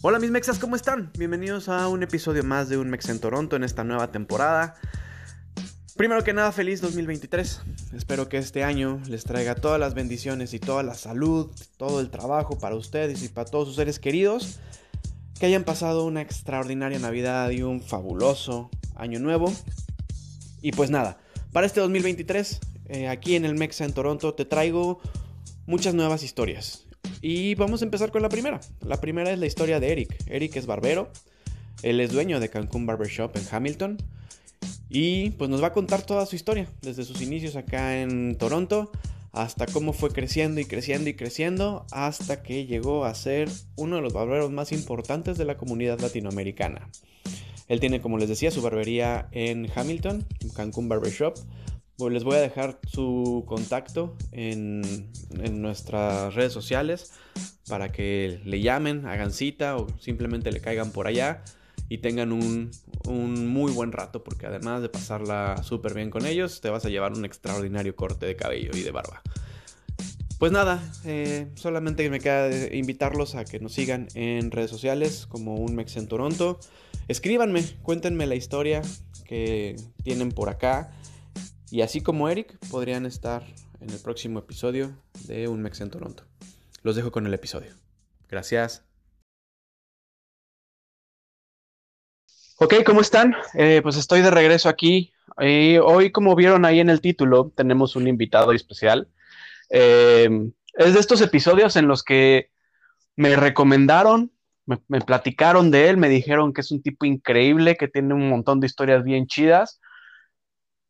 Hola mis mexas, ¿cómo están? Bienvenidos a un episodio más de Un Mex en Toronto en esta nueva temporada. Primero que nada, feliz 2023. Espero que este año les traiga todas las bendiciones y toda la salud, todo el trabajo para ustedes y para todos sus seres queridos. Que hayan pasado una extraordinaria Navidad y un fabuloso año nuevo. Y pues nada, para este 2023, eh, aquí en el Mexa en Toronto, te traigo muchas nuevas historias. Y vamos a empezar con la primera. La primera es la historia de Eric. Eric es barbero. Él es dueño de Cancún Barbershop en Hamilton. Y pues nos va a contar toda su historia, desde sus inicios acá en Toronto hasta cómo fue creciendo y creciendo y creciendo hasta que llegó a ser uno de los barberos más importantes de la comunidad latinoamericana. Él tiene, como les decía, su barbería en Hamilton, Cancún Barbershop, les voy a dejar su contacto en, nuestras redes sociales para que le llamen, hagan cita o simplemente le caigan por allá y tengan un, muy buen rato porque además de pasarla súper bien con ellos, te vas a llevar un extraordinario corte de cabello y de barba. Pues nada, eh, solamente me queda invitarlos a que nos sigan en redes sociales como un Mex en Toronto. Escríbanme, cuéntenme la historia que tienen por acá y así como Eric, podrían estar en el próximo episodio de Un Mex en Toronto. Los dejo con el episodio. Gracias. Ok, ¿cómo están? Eh, pues estoy de regreso aquí. Eh, hoy, como vieron ahí en el título, tenemos un invitado especial. Eh, es de estos episodios en los que me recomendaron, me platicaron de él, me dijeron que es un tipo increíble, que tiene un montón de historias bien chidas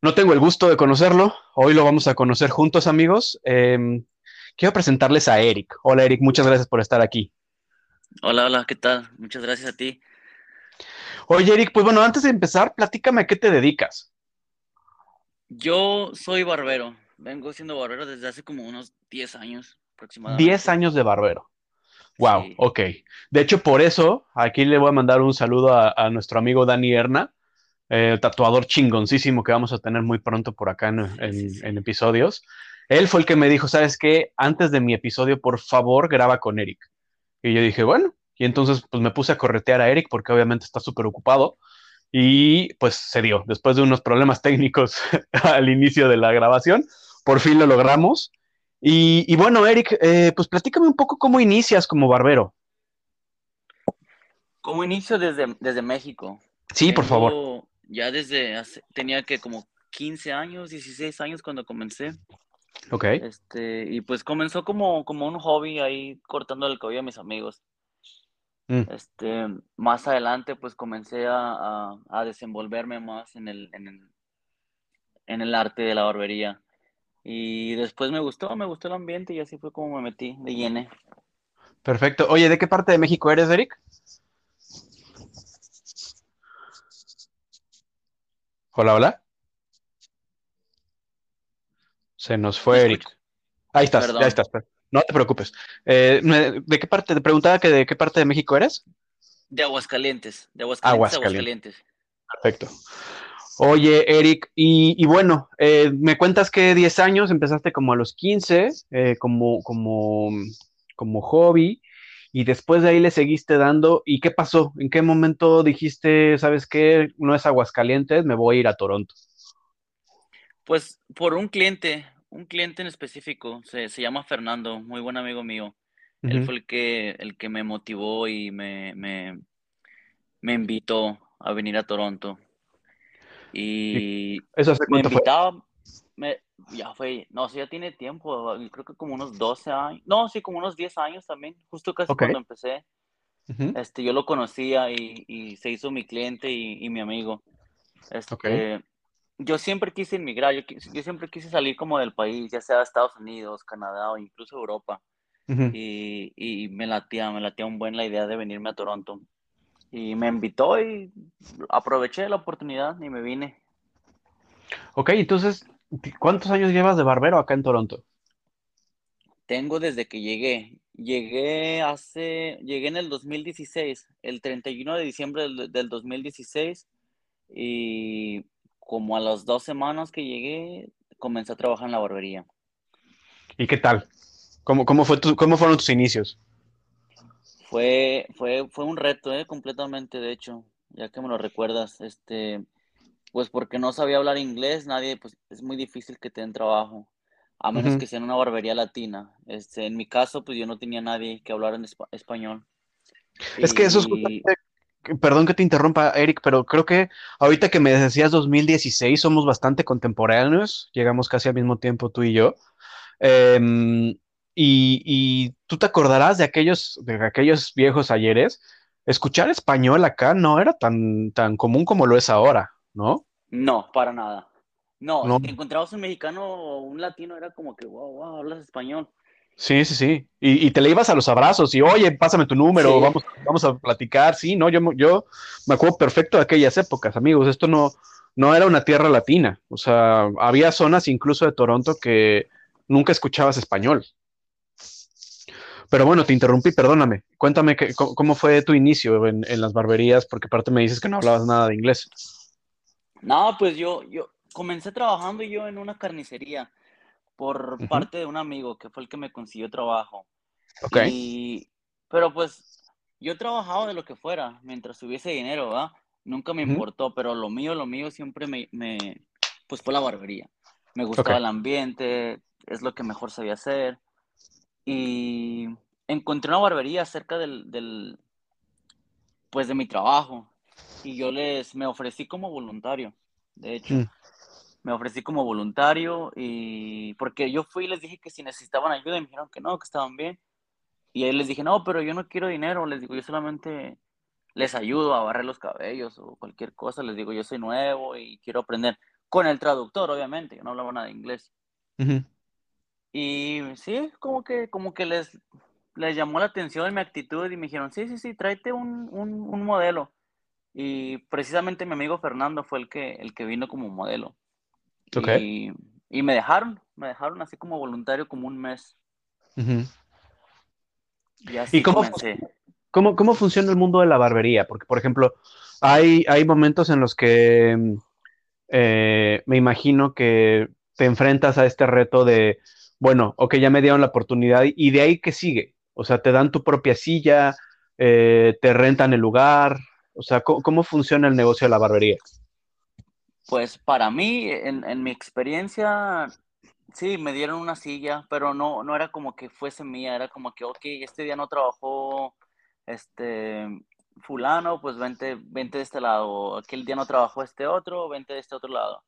no tengo el gusto de conocerlo. Hoy lo vamos a conocer juntos, amigos. Em, quiero presentarles a Eric. Hola, Eric. Muchas gracias por estar aquí. Hola, hola. ¿Qué tal? Muchas gracias a ti. Oye, Eric, pues bueno, antes de empezar, platícame a qué te dedicas. Yo soy barbero. Vengo siendo barbero desde hace como unos 10 años aproximadamente. 10 años de barbero. Wow, ok. De hecho, por eso, aquí le voy a mandar un saludo a, a nuestro amigo Dani Erna, eh, tatuador chingoncísimo que vamos a tener muy pronto por acá en, episodios. Él fue el que me dijo, ¿sabes qué? Antes de mi episodio, por favor, graba con Eric. Y yo dije, bueno, y entonces pues me puse a corretear a Eric porque obviamente está súper ocupado. Y pues se dio, después de unos problemas técnicos al inicio de la grabación, por fin lo logramos. Y, bueno, Eric, eh, pues platícame un poco cómo inicias como barbero. ¿Cómo inicio desde, desde México? Sí, por favor ya desde hace, tenía que como 15 años, 16 años cuando comencé. Ok. Este, y pues comenzó como, como un hobby ahí cortando el cabello a mis amigos. Mm. Este, más adelante pues comencé a, a, desenvolverme más en el, en el, en el arte de la barbería. Y después me gustó, me gustó el ambiente y así fue como me metí de lleno. Perfecto. Oye, ¿de qué parte de México eres, Eric? Hola, hola. Se nos fue Eric. Ahí estás, ya estás. No te preocupes. Eh, ¿De qué parte? Te preguntaba que de qué parte de México eres. De Aguascalientes. De Aguascalientes. Aguascalientes. Perfecto. Oye, Eric, y, bueno, eh, me cuentas que 10 años empezaste como a los 15, eh, como, como, como hobby, y después de ahí le seguiste dando. ¿Y qué pasó? ¿En qué momento dijiste, sabes qué, no es Aguascalientes, me voy a ir a Toronto? Pues por un cliente, un cliente en específico, se, llama Fernando, muy buen amigo mío. Él fue el que, el que me motivó y me, me, me invitó a venir a Toronto. Y ¿Eso hace cuánto me invitaba, Me, ya fue, no, sé, ya tiene tiempo, creo que como unos 12 años, no, sí, como unos 10 años también, justo casi cuando empecé. Este, yo lo conocía y, y, se hizo mi cliente y, y mi amigo. Este, Yo siempre quise inmigrar, yo, yo, siempre quise salir como del país, ya sea Estados Unidos, Canadá o incluso Europa. y, y, me latía, me latía un buen la idea de venirme a Toronto. Y me invitó y aproveché la oportunidad y me vine. Ok, entonces ¿Cuántos años llevas de barbero acá en Toronto? Tengo desde que llegué. Llegué hace, llegué en el 2016, el 31 de diciembre del, 2016 y como a las dos semanas que llegué, comencé a trabajar en la barbería. ¿Y qué tal? ¿Cómo, cómo, fue tu, cómo fueron tus inicios? Fue, fue, fue un reto, ¿eh? completamente, de hecho, ya que me lo recuerdas, este, pues porque no sabía hablar inglés, nadie, pues es muy difícil que te den trabajo, a menos que sea en una barbería latina. Este, en mi caso, pues yo no tenía nadie que hablara en español. Es que eso es perdón que te interrumpa, Eric, pero creo que ahorita que me decías 2016 somos bastante contemporáneos, llegamos casi al mismo tiempo tú y yo. Em, y, tú te acordarás de aquellos, de aquellos viejos ayeres. Escuchar español acá no era tan, tan común como lo es ahora, ¿no? No, para nada. No, no. si encontrabas un mexicano o un latino era como que, wow, wow, hablas español. Sí, sí, sí. Y, te le ibas a los abrazos y, oye, pásame tu número, vamos, vamos a platicar. Sí, no, yo, yo me acuerdo perfecto de aquellas épocas, amigos. Esto no, no era una tierra latina. O sea, había zonas incluso de Toronto que nunca escuchabas español. Pero bueno, te interrumpí, perdóname. Cuéntame que, cómo, fue tu inicio en, las barberías, porque aparte me dices que no hablabas nada de inglés. No, pues yo, yo comencé trabajando yo en una carnicería por parte de un amigo que fue el que me consiguió trabajo. Ok. pero pues yo trabajaba de lo que fuera, mientras tuviese dinero, ¿verdad? Nunca me importó, pero lo mío, lo mío siempre me, me pues fue la barbería. Me gustaba el ambiente, es lo que mejor sabía hacer. Y encontré una barbería cerca del, del, pues de mi trabajo. Y yo les, me ofrecí como voluntario, de hecho. Mm me ofrecí como voluntario y porque yo fui y les dije que si necesitaban ayuda y me dijeron que no, que estaban bien. Y ahí les dije, no, pero yo no quiero dinero, les digo, yo solamente les ayudo a barrer los cabellos o cualquier cosa, les digo, yo soy nuevo y quiero aprender con el traductor, obviamente, yo no hablaba nada de inglés. Y sí, como que, como que les, les llamó la atención mi actitud y me dijeron, sí, sí, sí, tráete un, un, un modelo. Y precisamente mi amigo Fernando fue el que, el que vino como modelo. Y, me dejaron, me dejaron así como voluntario como un mes. Y así cómo, cómo, cómo, funciona el mundo de la barbería? Porque, por ejemplo, hay, hay momentos en los que eh, me imagino que te enfrentas a este reto de, bueno, ok, ya me dieron la oportunidad y de ahí que sigue. O sea, te dan tu propia silla, eh, te rentan el lugar. O sea, ¿cómo funciona el negocio de la barbería? Pues para mí, en, mi experiencia, sí, me dieron una silla, pero no, no era como que fuese mía, era como que, ok, este día no trabajó este fulano, pues vente, vente de este lado, aquel día no trabajó este otro, vente de este otro lado.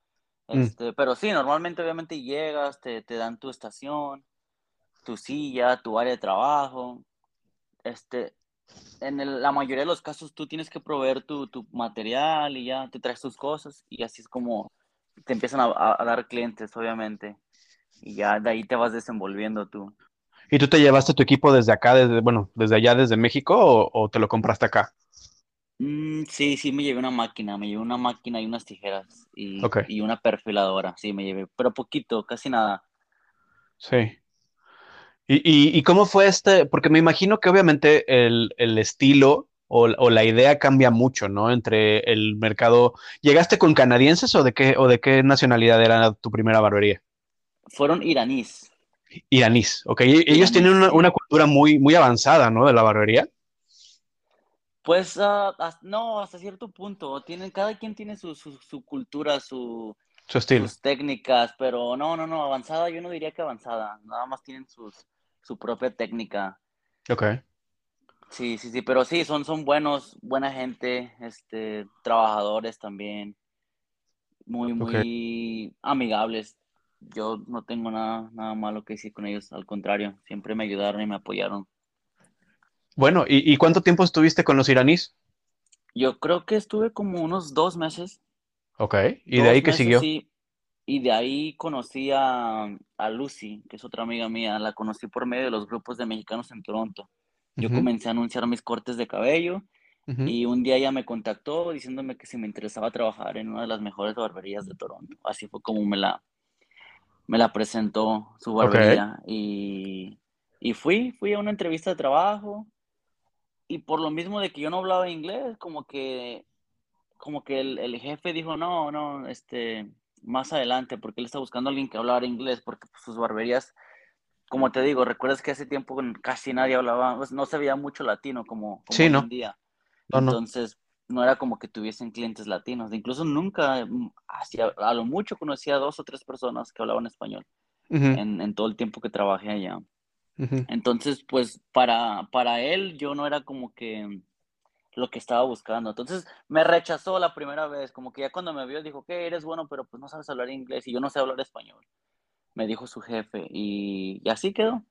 Mm. Este, Pero sí, normalmente obviamente llegas, te, te dan tu estación, tu silla, tu área de trabajo. Este, en la mayoría de los casos tú tienes que proveer tu, tu, material y ya te traes tus cosas y así es como te empiezan a, dar clientes, obviamente. Y ya de ahí te vas desenvolviendo tú. ¿Y tú te llevaste tu equipo desde acá, desde, bueno, desde allá, desde México o, te lo compraste acá? Mm, sí, sí, me llevé una máquina, me llevé una máquina y unas tijeras y, y una perfiladora, sí, me llevé, pero poquito, casi nada. Sí. ¿Y, cómo fue este? Porque me imagino que obviamente el, estilo o, la idea cambia mucho, ¿no? Entre el mercado. ¿Llegaste con canadienses o de qué, o de qué nacionalidad era tu primera barbería? Fueron iraníes. Iraníes, ok. Ellos tienen una, cultura muy, muy avanzada, ¿no? De la barbería. Pues ah, no, hasta cierto punto. Tienen, cada quien tiene su, su, cultura, su, su estilo. sus técnicas, pero no, no, no, avanzada, yo no diría que avanzada. Nada más tienen sus, su propia técnica. Ok. Sí, sí, sí, pero sí, son, son buenos, buena gente, este, trabajadores también, muy, muy amigables. Yo no tengo nada, nada malo que decir con ellos, al contrario, siempre me ayudaron y me apoyaron. Bueno, ¿y, cuánto tiempo estuviste con los iraníes? Yo creo que estuve como unos dos meses. Ok, ¿y de ahí qué siguió? Y de ahí conocí a, Lucy, que es otra amiga mía. La conocí por medio de los grupos de mexicanos en Toronto. Yo comencé a anunciar mis cortes de cabello y un día ella me contactó diciéndome que si me interesaba trabajar en una de las mejores barberías de Toronto. Así fue como me la, me la presentó su barbería. Y, y fui, fui a una entrevista de trabajo y por lo mismo de que yo no hablaba inglés, como que, como que el, el jefe dijo, no, no, este, más adelante, porque él está buscando a alguien que hablara inglés, porque pues, sus barberías como te digo, recuerdas que hace tiempo casi nadie hablaba, pues, no se veía mucho latino como, sí, hoy en día. Entonces, no. era como que tuviesen clientes latinos. Incluso nunca, mm, a lo mucho conocía a dos o tres personas que hablaban español en, todo el tiempo que trabajé allá. Entonces, pues para, para él yo no era como que lo que estaba buscando. Entonces me rechazó la primera vez, como que ya cuando me vio dijo que eres bueno, pero pues no sabes hablar inglés y yo no sé hablar español. Me dijo su jefe y, así quedó.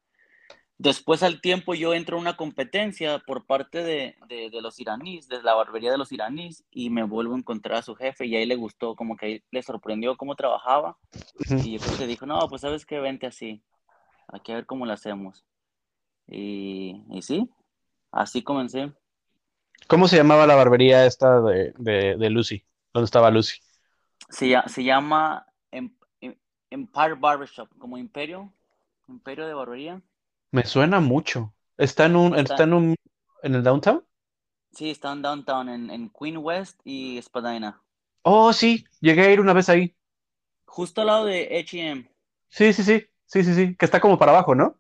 Después al tiempo yo entro a una competencia por parte de, de, los iraníes, de la barbería de los iraníes, y me vuelvo a encontrar a su jefe y ahí le gustó, como que ahí le sorprendió cómo trabajaba. Y yo creo que dijo, no, pues sabes que vente así, aquí a ver cómo lo hacemos. Y, y sí, así comencé. ¿Cómo se llamaba la barbería esta de, de, Lucy? ¿Dónde estaba Lucy? Se, se llama em, em, Empire Barbershop, como Imperio, Imperio de Barbería. Me suena mucho. ¿Está en un, está, en un, en el downtown? Sí, está en downtown, en, en Queen West y Spadina. Oh, sí, llegué a ir una vez ahí. Justo al lado de H&M. Sí, sí, sí, sí, sí, sí, que está como para abajo, ¿no?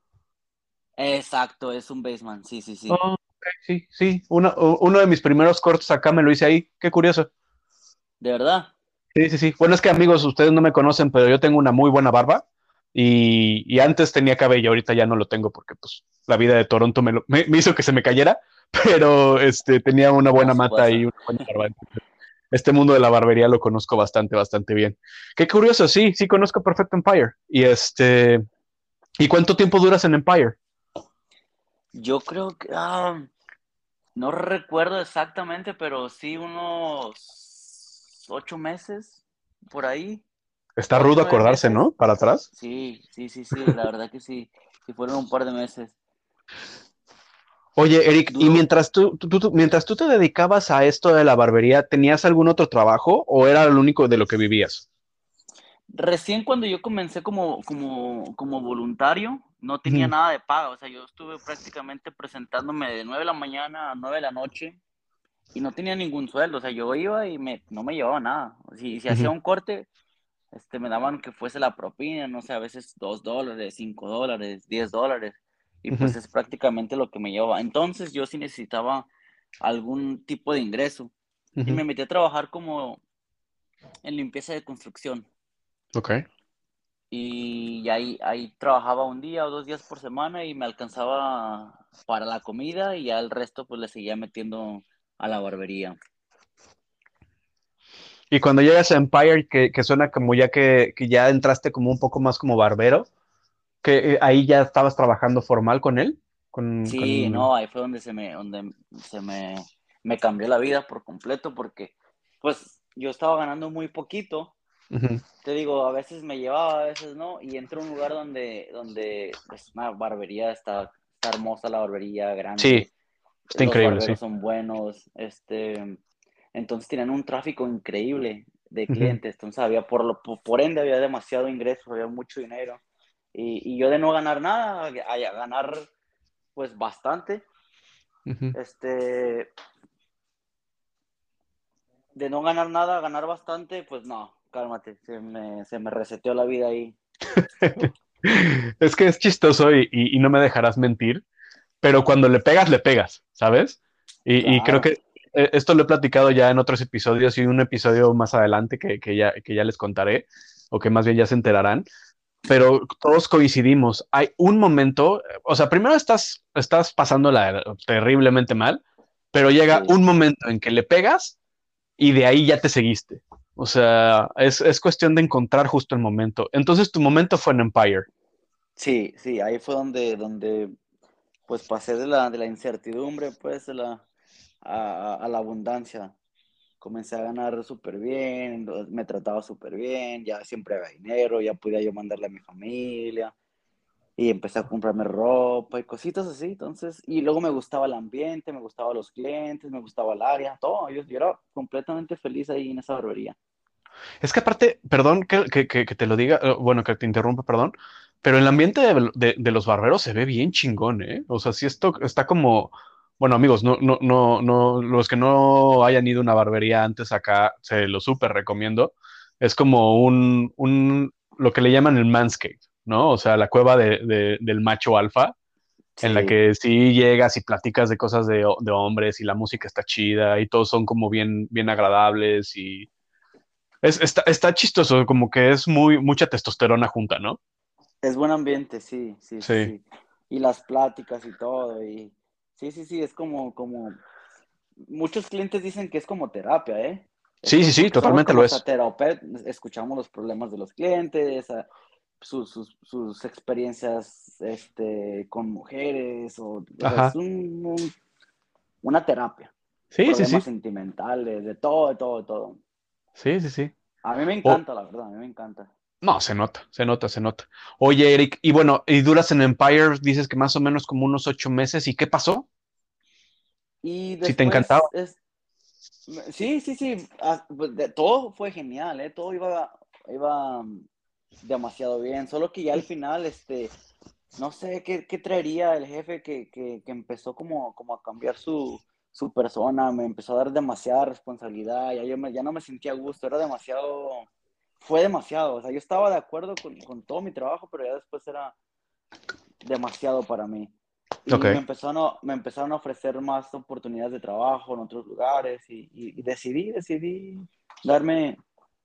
Exacto, es un basement, sí, sí, sí. Oh, sí, sí. Uno, uno de mis primeros cortos acá me lo hice ahí. Qué curioso. ¿De verdad? Sí, sí, sí. Bueno, es que amigos, ustedes no me conocen, pero yo tengo una muy buena barba. Y, antes tenía cabello, ahorita ya no lo tengo porque pues la vida de Toronto me, me, hizo que se me cayera, pero este, tenía una buena mata y una buena barba. Este mundo de la barbería lo conozco bastante, bastante bien. Qué curioso, sí, sí conozco Perfect Empire. Y este, ¿y cuánto tiempo duras en Empire? Yo creo que, ah, no recuerdo exactamente, pero sí unos ocho meses por ahí. Está rudo acordarse, ¿no? Para atrás. Sí, sí, sí, sí, la verdad que sí. Sí, fueron un par de meses. Oye, Eric, y mientras tú, mientras tú te dedicabas a esto de la barbería, ¿tenías algún otro trabajo o era lo único de lo que vivías? Recién cuando yo comencé como, como, como voluntario, no tenía nada de paga, o sea, yo estuve prácticamente presentándome de 9 de la mañana a 9 de la noche y no tenía ningún sueldo, o sea, yo iba y me, no me llevaba nada. Si, si hacía un corte, este, me daban que fuese la propina, no sé, a veces 2 dólares, 5 dólares, 10 dólares, y pues es prácticamente lo que me llevaba. Entonces yo sí necesitaba algún tipo de ingreso y me metí a trabajar como en limpieza de construcción. Ok y ahí, ahí trabajaba un día o dos días por semana y me alcanzaba para la comida y ya el resto pues le seguía metiendo a la barbería. Y cuando llegas a Empire, que, que suena como ya que, que, ya entraste como un poco más como barbero, que eh, ahí ya estabas trabajando formal con él. Con, sí, no, ahí fue donde se me, donde se me, me cambió la vida por completo porque pues yo estaba ganando muy poquito te digo, a veces me llevaba, a veces no, y entro a un lugar donde, donde es pues, una barbería, está, está hermosa la barbería, grande. Sí, está increíble. Sí. Son buenos, este, entonces tienen un tráfico increíble de clientes, entonces había, por, lo, por ende había demasiado ingreso, había mucho dinero, y, y yo de no ganar nada, a, ganar pues bastante, este, de no ganar nada, ganar bastante, pues no, cálmate, se me, se me reseteó la vida ahí. es que es chistoso y, no me dejarás mentir, pero cuando le pegas, le pegas, ¿sabes? Y, creo que eh, esto lo he platicado ya en otros episodios y un episodio más adelante que, ya, que ya les contaré, o que más bien ya se enterarán, pero todos coincidimos. Hay un momento, o sea, primero estás, estás pasándola terriblemente mal, pero llega un momento en que le pegas y de ahí ya te seguiste. O sea, es, cuestión de encontrar justo el momento. Entonces, tu momento fue en Empire. Sí, sí, ahí fue donde, donde pues pasé de la, de la incertidumbre, pues, la, a, la abundancia. Comencé a ganar súper bien, me trataba súper bien, ya siempre había dinero, ya podía yo mandarle a mi familia y empecé a comprarme ropa y cositas así, entonces, y luego me gustaba el ambiente, me gustaba los clientes, me gustaba el área, todo, yo, yo era completamente feliz ahí en esa barbería. Es que aparte, perdón que, te lo diga, eh, bueno, que te interrumpa, perdón, pero el ambiente de, los barberos se ve bien chingón, ¿eh? O sea, si esto está como, bueno, amigos, no, no, no, no, los que no hayan ido a una barbería antes acá, se lo súper recomiendo. Es como un, un, lo que le llaman el manscape, ¿no? O sea, la cueva de, del macho alfa, en la que sí llegas y platicas de cosas de, hombres y la música está chida y todos son como bien, bien agradables y es, está, está chistoso, como que es muy, mucha testosterona junta, ¿no? Es buen ambiente, sí, sí, sí. Y las pláticas y todo, y sí, sí, sí, es como, como, muchos clientes dicen que es como terapia, ¿eh? Sí, sí, sí, totalmente lo es. Escuchamos los problemas de los clientes, sus, sus, sus, experiencias este, con mujeres, o, es un, una terapia. Sí, problemas sí, sí. sentimentales, de todo, de todo, de todo. Sí, sí, sí. A mí me encanta, la verdad, a mí me encanta. No, se nota, se nota, se nota. Oye, Eric, y bueno, y duras en Empire, dices que más o menos como unos ocho meses, ¿y qué pasó? Y si te encantaba. Sí, sí, sí, pues, todo fue genial, ¿eh? todo iba, iba mm, demasiado bien, solo que ya al final, este, no sé qué, traería el jefe que, que, empezó como, como a cambiar su, su, persona, me empezó a dar demasiada responsabilidad, ya, yo ya no me sentía a gusto, era demasiado, fue demasiado, o sea, yo estaba de acuerdo con, con todo mi trabajo, pero ya después era demasiado para mí. Y me, empezaron a, me empezaron a ofrecer más oportunidades de trabajo en otros lugares y, decidí, decidí darme,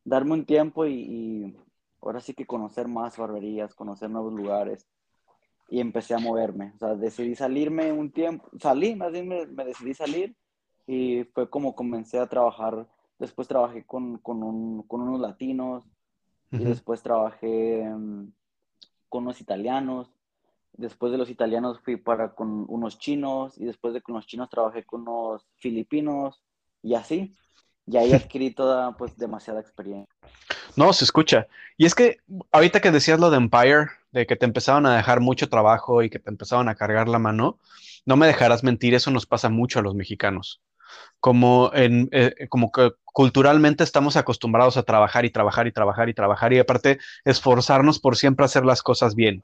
darme un tiempo y, ahora sí que conocer más barberías, conocer nuevos lugares y empecé a moverme. O sea, decidí salirme un tiempo, salí, más bien me, decidí salir y fue como comencé a trabajar. Después trabajé con, con, un, con unos latinos y después trabajé mm, con unos italianos Después de los italianos fui para con unos chinos y después de con los chinos trabajé con unos filipinos y así. Y ahí adquirí toda, pues, demasiada experiencia. No, se escucha. Y es que ahorita que decías lo de Empire, de que te empezaban a dejar mucho trabajo y que te empezaban a cargar la mano, no me dejarás mentir, eso nos pasa mucho a los mexicanos. Como, en, eh, como que culturalmente estamos acostumbrados a trabajar y trabajar y trabajar y trabajar y aparte esforzarnos por siempre hacer las cosas bien.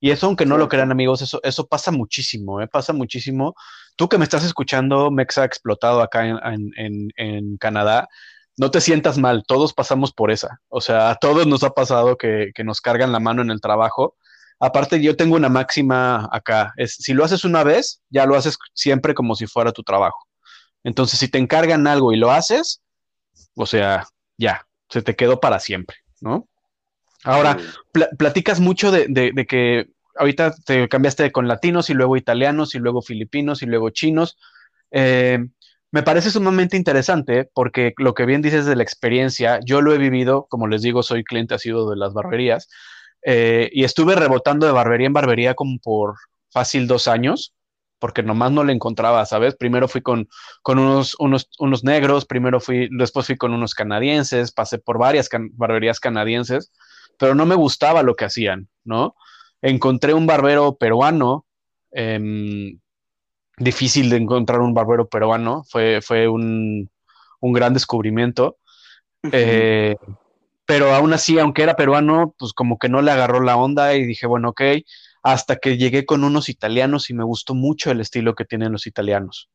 Y eso, aunque no lo crean amigos, eso, eso pasa muchísimo, ¿eh? pasa muchísimo. Tú que me estás escuchando, Mexa explotado acá en, en, en, Canadá, no te sientas mal, todos pasamos por esa. O sea, a todos nos ha pasado que, que, nos cargan la mano en el trabajo. Aparte, yo tengo una máxima acá, es si lo haces una vez, ya lo haces siempre como si fuera tu trabajo. Entonces, si te encargan algo y lo haces, o sea, ya, se te quedó para siempre, ¿no? Ahora, platicas mucho de, que ahorita te cambiaste con latinos y luego italianos y luego filipinos y luego chinos. Eh, me parece sumamente interesante porque lo que bien dices de la experiencia, yo lo he vivido, como les digo, soy cliente ha sido de las barberías eh, y estuve rebotando de barbería en barbería como por fácil dos años porque nomás no le encontraba, ¿sabes? Primero fui con, con unos, unos, unos, negros, primero fui, después fui con unos canadienses, pasé por varias barberías canadienses pero no me gustaba lo que hacían, ¿no? Encontré un barbero peruano, em, difícil de encontrar un barbero peruano, fue, fue un, gran descubrimiento, eh, pero aún así, aunque era peruano, pues como que no le agarró la onda y dije, bueno, ok, hasta que llegué con unos italianos y me gustó mucho el estilo que tienen los italianos.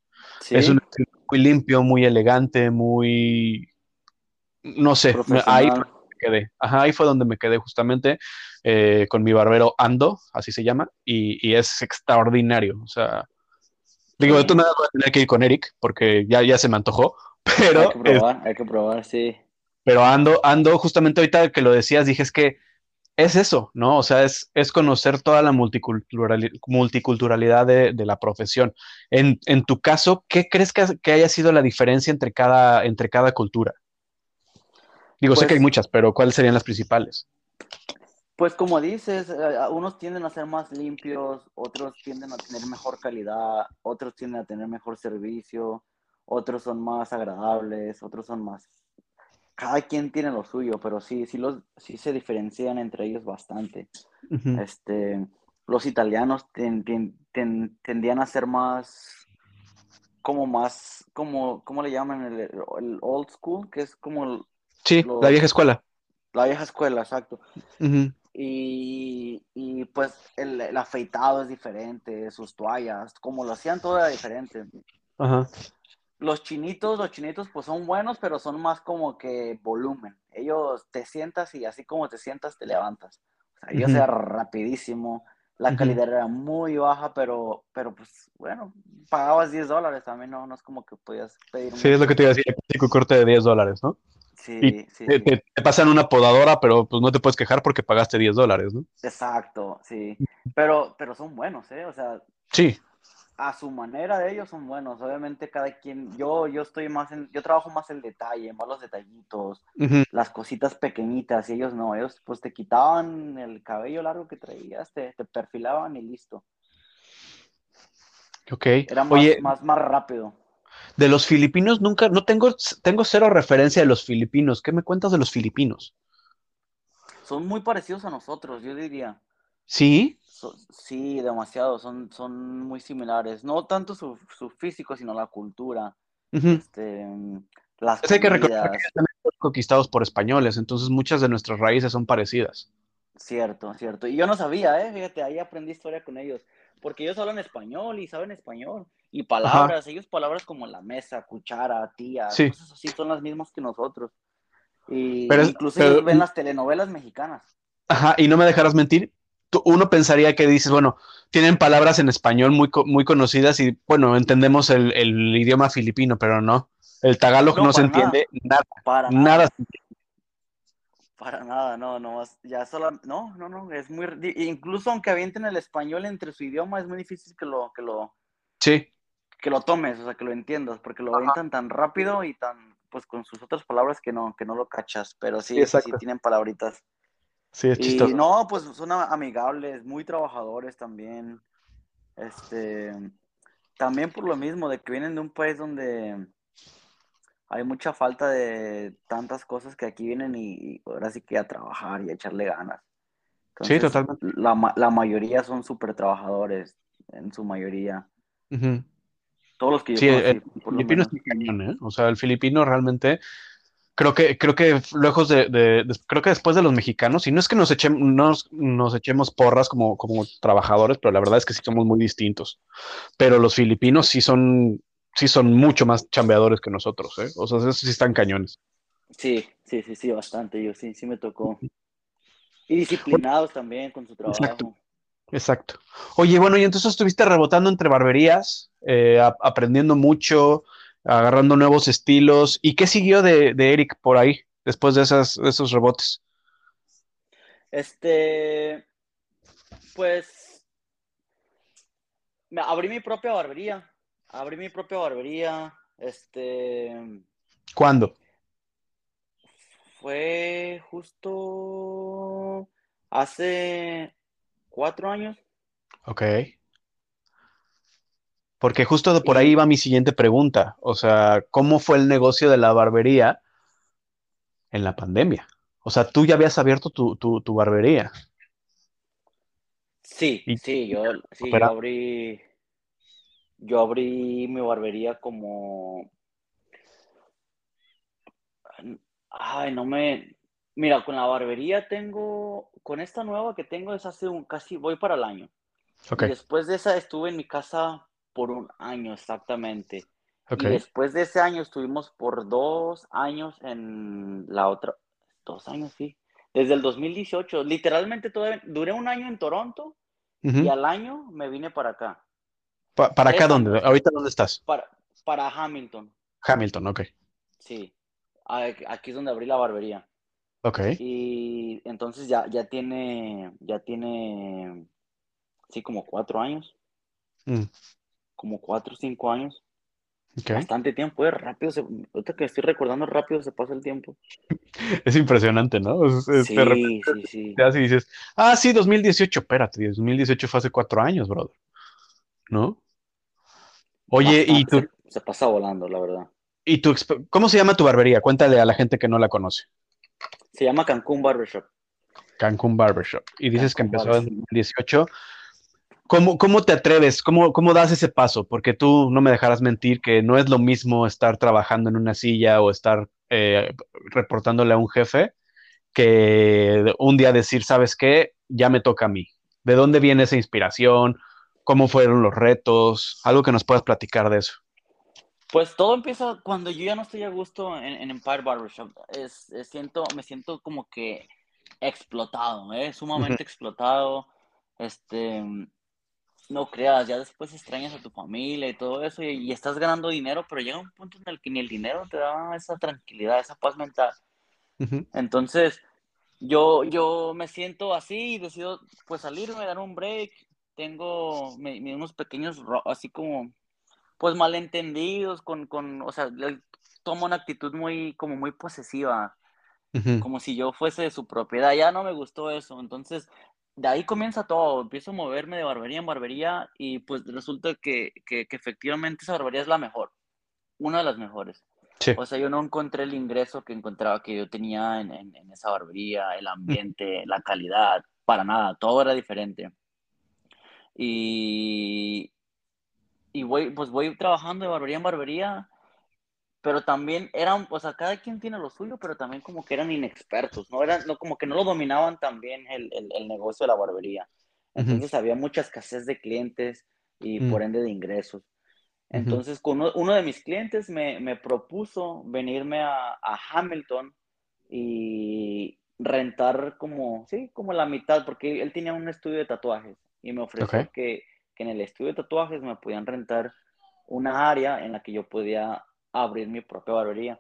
Es un estilo muy limpio, muy elegante, muy, no sé, ahí quedé. Ajá, ahí fue donde me quedé justamente eh, con mi barbero Ando, así se llama, y, es extraordinario. O sea, digo, de tú nada voy a tener que ir con Eric porque ya, ya se me antojó, pero... Hay que probar, hay que probar, sí. Pero Ando, Ando, justamente ahorita que lo decías, dije es que es eso, ¿no? O sea, es, es conocer toda la multiculturalidad de, la profesión. En, en, tu caso, ¿qué crees que, que, haya sido la diferencia entre cada, entre cada cultura? Digo, sé que hay pues muchas, pero ¿cuáles serían las principales? Pues como dices, eh, unos tienden a ser más limpios, otros tienden a tener mejor calidad, otros tienden a tener mejor servicio, otros son más agradables, otros son más... Cada quien tiene lo suyo, pero sí, sí, los, sí se diferencian entre ellos bastante. este, los italianos tendían a ser más, como más, como, ¿cómo le llaman? El, el old school, que es como Sí, la vieja escuela. La vieja escuela, exacto. y, y, pues el, el, afeitado es diferente, sus toallas, como lo hacían todo era diferente. Ajá. Los chinitos, los chinitos pues son buenos, pero son más como que volumen. Ellos te sientas y así como te sientas te levantas. O sea, yo sea rapidísimo. La calidad era muy baja, pero, pero pues bueno, pagabas 10 dólares también, ¿no? No es como que podías pedir. Sí, es lo que te iba a decir, el corte de 10 dólares, ¿no? Sí, sí, te, pasan una podadora, pero pues no te puedes quejar porque pagaste 10 dólares, ¿no? Exacto, sí. Pero, pero son buenos, ¿eh? O sea. Sí. A su manera de ellos son buenos. Obviamente cada quien, yo, yo estoy más en, yo trabajo más el detalle, más los detallitos, las cositas pequeñitas, y ellos no, ellos pues te quitaban el cabello largo que traías, te, te perfilaban y listo. Ok. Era más, más, más rápido. De los filipinos nunca, no tengo, tengo cero referencia de los filipinos. ¿Qué me cuentas de los filipinos? Son muy parecidos a nosotros, yo diría. ¿Sí? sí, demasiado. Son, son muy similares. No tanto su, físico, sino la cultura. este, las hay que recordar que están conquistados por españoles, entonces muchas de nuestras raíces son parecidas. Cierto, cierto. Y yo no sabía, ¿eh? Fíjate, ahí aprendí historia con ellos. Porque ellos hablan español y saben español. Y palabras, ellos palabras como la mesa, cuchara, tía, cosas así son las mismas que nosotros. Y incluso ellos ven las telenovelas mexicanas. Ajá, y no me dejarás mentir, uno pensaría que dices, bueno, tienen palabras en español muy, muy conocidas y bueno, entendemos el, idioma filipino, pero no. El tagalog no, se entiende nada. Para nada. Para nada, no, no, ya solo, no, no, no, es muy, incluso aunque avienten el español entre su idioma, es muy difícil que lo, que lo, sí que lo tomes, o sea, que lo entiendas, porque lo avientan tan rápido y tan, pues con sus otras palabras que no, que no lo cachas, pero sí, sí, tienen palabritas. Sí, es chistoso. Y no, pues son amigables, muy trabajadores también. Este, también por lo mismo, de que vienen de un país donde hay mucha falta de tantas cosas que aquí vienen y, ahora sí que a trabajar y a echarle ganas. sí, totalmente. La, la mayoría son súper trabajadores, en su mayoría. Todos los que sí, el, filipino es cañón, ¿eh? O sea, el filipino realmente creo que, creo que lejos de, creo que después de los mexicanos, y no es que nos echemos, nos, echemos porras como, como trabajadores, pero la verdad es que sí somos muy distintos. Pero los filipinos sí son, sí son mucho más chambeadores que nosotros, ¿eh? O sea, esos sí están cañones. Sí, sí, sí, sí, bastante. Yo sí, sí me tocó. Y disciplinados también con su trabajo. Exacto. Oye, bueno, y entonces estuviste rebotando entre barberías, eh, aprendiendo mucho, agarrando nuevos estilos. ¿Y qué siguió de, Eric por ahí después de, esas, esos rebotes? Este, pues, me abrí mi propia barbería. Abrí mi propia barbería. Este. ¿Cuándo? Fue justo hace cuatro años. Ok. Porque justo por ahí iba mi siguiente pregunta. O sea, ¿cómo fue el negocio de la barbería en la pandemia? O sea, tú ya habías abierto tu, barbería. Sí, sí, yo, sí, yo abrí. Yo abrí mi barbería como. Ay, no me. Mira, con la barbería tengo, con esta nueva que tengo es hace un, casi, voy para el año. Okay. después de esa estuve en mi casa por un año exactamente. Y después de ese año estuvimos por dos años en la otra, dos años, sí. Desde el 2018, literalmente todavía, duré un año en Toronto y al año me vine para acá. ¿Para acá dónde? ¿Ahorita dónde estás? Para, para Hamilton. Hamilton, ok. Sí, aquí es donde abrí la barbería. Ok. Y entonces ya, ya tiene, ya tiene, sí, como cuatro años. Mm. Como cuatro o cinco años. Bastante tiempo, es rápido. Se, ahorita que estoy recordando rápido se pasa el tiempo. Es impresionante, ¿no? sí, sí, sí. Te dices, ah, sí, 2018, espérate, 2018 fue hace cuatro años, brother. ¿No? Oye, y tú. Se, se, pasa volando, la verdad. ¿Y tu cómo se llama tu barbería? Cuéntale a la gente que no la conoce. Se llama Cancún Barbershop. Cancún Barbershop. Y dices que empezó en 2018. ¿Cómo, ¿Cómo, te atreves? ¿Cómo, ¿Cómo das ese paso? Porque tú no me dejarás mentir que no es lo mismo estar trabajando en una silla o estar eh, reportándole a un jefe que un día decir, ¿sabes qué? Ya me toca a mí. ¿De dónde viene esa inspiración? ¿Cómo fueron los retos? Algo que nos puedas platicar de eso. Pues todo empieza cuando yo ya no estoy a gusto en, Empire Barbershop. Es, siento, me siento como que explotado, ¿eh? Sumamente explotado. Este, no creas, ya después extrañas a tu familia y todo eso y, estás ganando dinero, pero llega un punto en el que ni el dinero te da esa tranquilidad, esa paz mental. Entonces, yo, yo me siento así y decido pues salirme, dar un break. Tengo unos pequeños, así como, pues malentendidos con, con, o sea, tomo una actitud muy, como muy posesiva, como si yo fuese de su propiedad. Ya no me gustó eso. Entonces, de ahí comienza todo. Empiezo a moverme de barbería en barbería y pues resulta que, que, efectivamente esa barbería es la mejor. Una de las mejores. O sea, yo no encontré el ingreso que encontraba que yo tenía en, en, esa barbería, el ambiente, la calidad, para nada, todo era diferente. Y, y voy, pues voy trabajando de barbería en barbería pero también eran, o sea, cada quien tiene lo suyo, pero también como que eran inexpertos, ¿no? Eran, no, como que no lo dominaban tan bien el, el, negocio de la barbería. Entonces había mucha escasez de clientes y mm. por ende de ingresos. Entonces, con uno, de mis clientes me, me propuso venirme a, a, Hamilton y rentar como, sí, como la mitad, porque él tenía un estudio de tatuajes y me ofreció que, que en el estudio de tatuajes me podían rentar una área en la que yo podía abrir mi propia barbería.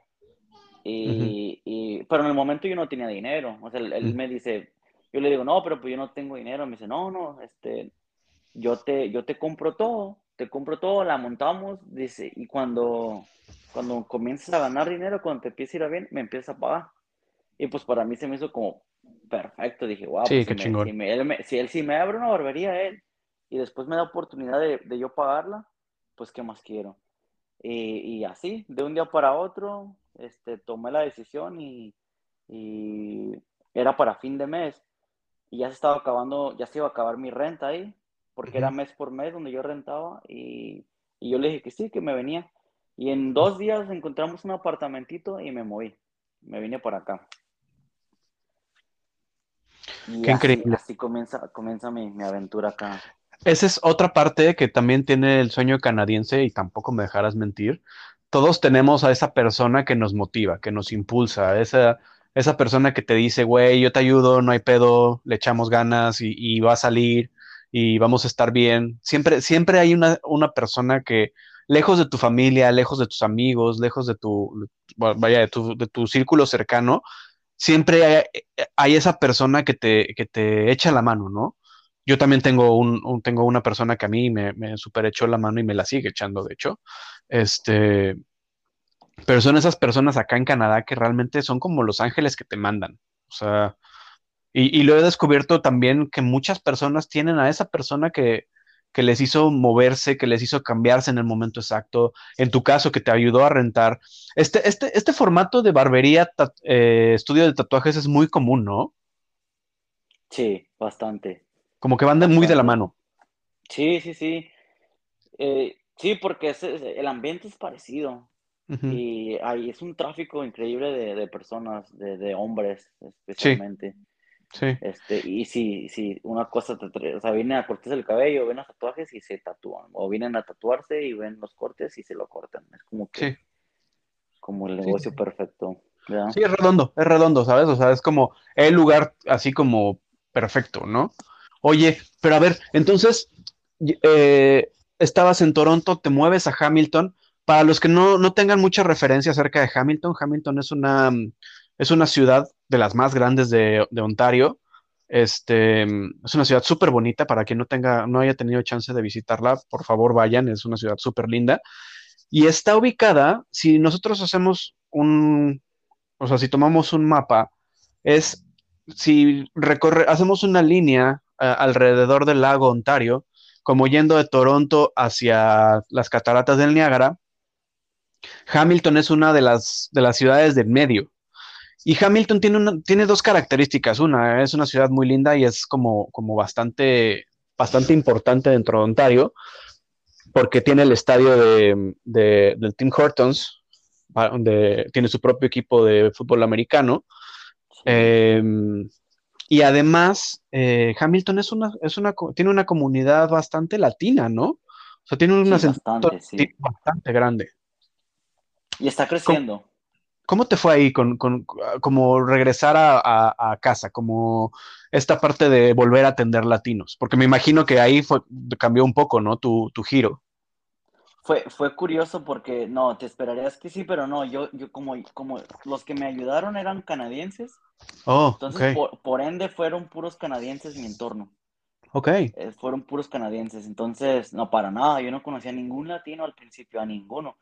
Y, y, pero en el momento yo no tenía dinero. O sea, él, me dice, yo le digo, no, pero pues yo no tengo dinero. Me dice, no, no, este, yo te, yo te compro todo, te compro todo, la montamos, dice, y cuando, cuando comiences a ganar dinero, cuando te empiece a ir bien, me empiezas a pagar. Y pues para mí se me hizo como perfecto. Dije, wow, sí, pues qué si, chingón. si, él si, él si me abre una barbería, él, y después me da oportunidad de, de yo pagarla, pues qué más quiero. Y, así, de un día para otro, este, tomé la decisión y, era para fin de mes. Y ya se estaba acabando, ya se iba a acabar mi renta ahí, porque era mes por mes donde yo rentaba. Y, yo le dije que sí, que me venía. Y en dos días encontramos un apartamentito y me moví. Me vine por acá. Qué increíble. Así comienza, comienza mi, mi aventura acá. Esa es otra parte que también tiene el sueño canadiense y tampoco me dejarás mentir. Todos tenemos a esa persona que nos motiva, que nos impulsa, esa, esa persona que te dice, güey, yo te ayudo, no hay pedo, le echamos ganas y, va a salir y vamos a estar bien. Siempre, siempre hay una, una persona que, lejos de tu familia, lejos de tus amigos, lejos de tu, vaya, de tu, de tu círculo cercano, siempre hay, esa persona que te, que te echa la mano, ¿no? Yo también tengo, un, tengo una persona que a mí me, me super echó la mano y me la sigue echando, de hecho. Este, pero son esas personas acá en Canadá que realmente son como los ángeles que te mandan. O sea, y, y lo he descubierto también que muchas personas tienen a esa persona que, que les hizo moverse, que les hizo cambiarse en el momento exacto, en tu caso, que te ayudó a rentar. Este, este, este formato de barbería, eh, estudio de tatuajes es muy común, ¿no? Sí, bastante. Como que van muy de la mano. Sí, sí, sí. Eh, sí, porque el ambiente es parecido. Y hay, es un tráfico increíble de, personas, de, hombres especialmente. Sí. Este, y sí, sí, una cosa, o sea, vienen a cortarse el cabello, ven los tatuajes y se tatúan. O vienen a tatuarse y ven los cortes y se lo cortan. Es como que, como el negocio perfecto. Sí, es redondo, es redondo, ¿sabes? O sea, es como el lugar así como perfecto, ¿no? Oye, pero a ver, entonces, eh, estabas en Toronto, te mueves a Hamilton. Para los que no, tengan mucha referencia acerca de Hamilton, Hamilton es una, es una ciudad de las más grandes de, Ontario. Este, es una ciudad súper bonita. Para quien no, tenga, no haya tenido chance de visitarla, por favor vayan, es una ciudad súper linda. Y está ubicada, si nosotros hacemos un, o sea, si tomamos un mapa, es, si recorre, hacemos una línea alrededor del lago Ontario, como yendo de Toronto hacia las cataratas del Niágara, Hamilton es una de las, de las ciudades del medio. Y Hamilton tiene, tiene dos características. Una, es una ciudad muy linda y es como, como bastante, bastante importante dentro de Ontario, porque tiene el estadio de, del Tim Hortons, donde tiene su propio equipo de fútbol americano. Em, y además, eh, Hamilton es una, es una, tiene una comunidad bastante latina, ¿no? O sea, tiene una bastante, bastante grande. Y está creciendo. ¿Cómo te fue ahí con, como regresar a, casa, como esta parte de volver a atender latinos? Porque me imagino que ahí fue, cambió un poco, ¿no? Tu, tu giro. Fue, fue curioso porque, no, te esperarías que sí, pero no, yo, yo como, como los que me ayudaron eran canadienses. Oh, entonces por, ende fueron puros canadienses mi entorno. Ok. Eh, fueron puros canadienses, entonces, no, para nada, yo no conocía a ningún latino al principio, a ninguno.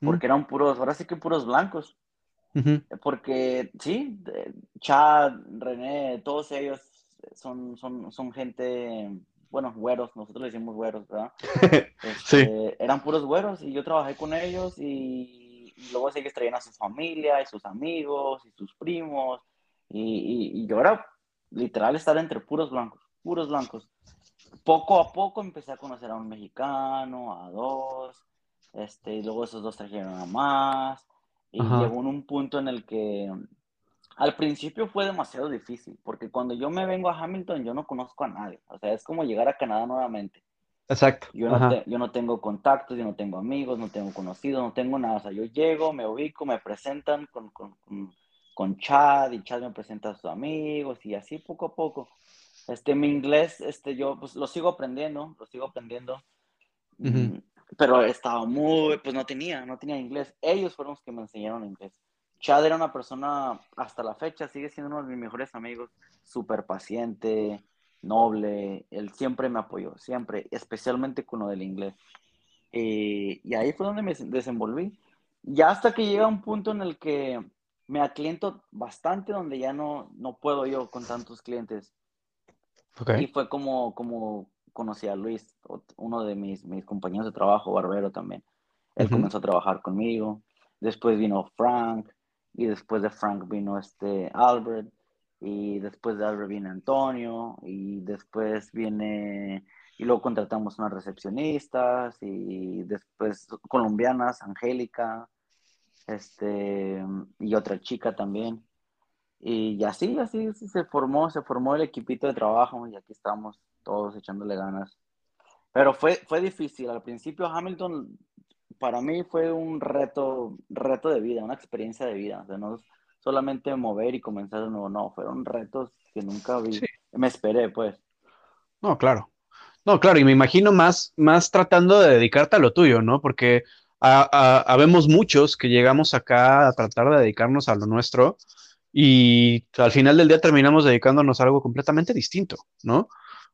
Porque eran puros, ahora sí que puros blancos. Porque, sí, Chad, René, todos ellos son, son, son gente bueno, güeros, nosotros le decimos güeros, ¿verdad? sí. Este, eran puros güeros y yo trabajé con ellos y, luego ellos traían a su familia y sus amigos y sus primos y, y, yo era literal estar entre puros blancos, puros blancos. Poco a poco empecé a conocer a un mexicano, a dos, este, y luego esos dos trajeron a más y llegó en un punto en el que al principio fue demasiado difícil, porque cuando yo me vengo a Hamilton, yo no conozco a nadie. O sea, es como llegar a Canadá nuevamente. Exacto. Yo no, yo no tengo contactos, yo no tengo amigos, no tengo conocidos, no tengo nada. O sea, yo llego, me ubico, me presentan con, con, con, Chad y Chad me presenta a sus amigos y así poco a poco. Este, mi inglés, este, yo pues lo sigo aprendiendo, lo sigo aprendiendo. Mm, pero estaba muy, pues no tenía, no tenía inglés. Ellos fueron los que me enseñaron inglés. Chad era una persona, hasta la fecha, sigue siendo uno de mis mejores amigos, súper paciente, noble, él siempre me apoyó, siempre, especialmente con lo del inglés. Eh, y ahí fue donde me desenvolví. Ya hasta que llega un punto en el que me acliento bastante, donde ya no, no puedo yo con tantos clientes. Y fue como, como conocí a Luis, uno de mis, mis compañeros de trabajo, barbero también. Él comenzó a trabajar conmigo. Después vino Frank, y después de Frank vino este Albert, y después de Albert viene Antonio, y después viene, y luego contratamos unas recepcionistas, y después colombianas, Angélica, este, y otra chica también. Y así, así se formó, se formó el equipito de trabajo, y aquí estamos todos echándole ganas. Pero fue, fue difícil. Al principio Hamilton para mí fue un reto, reto de vida, una experiencia de vida. O sea, no solamente mover y comenzar de nuevo, no, fueron retos que nunca vi, me esperé, pues. No, claro. No, claro, y me imagino más, más tratando de dedicarte a lo tuyo, ¿no? Porque habemos muchos que llegamos acá a tratar de dedicarnos a lo nuestro y al final del día terminamos dedicándonos a algo completamente distinto, ¿no?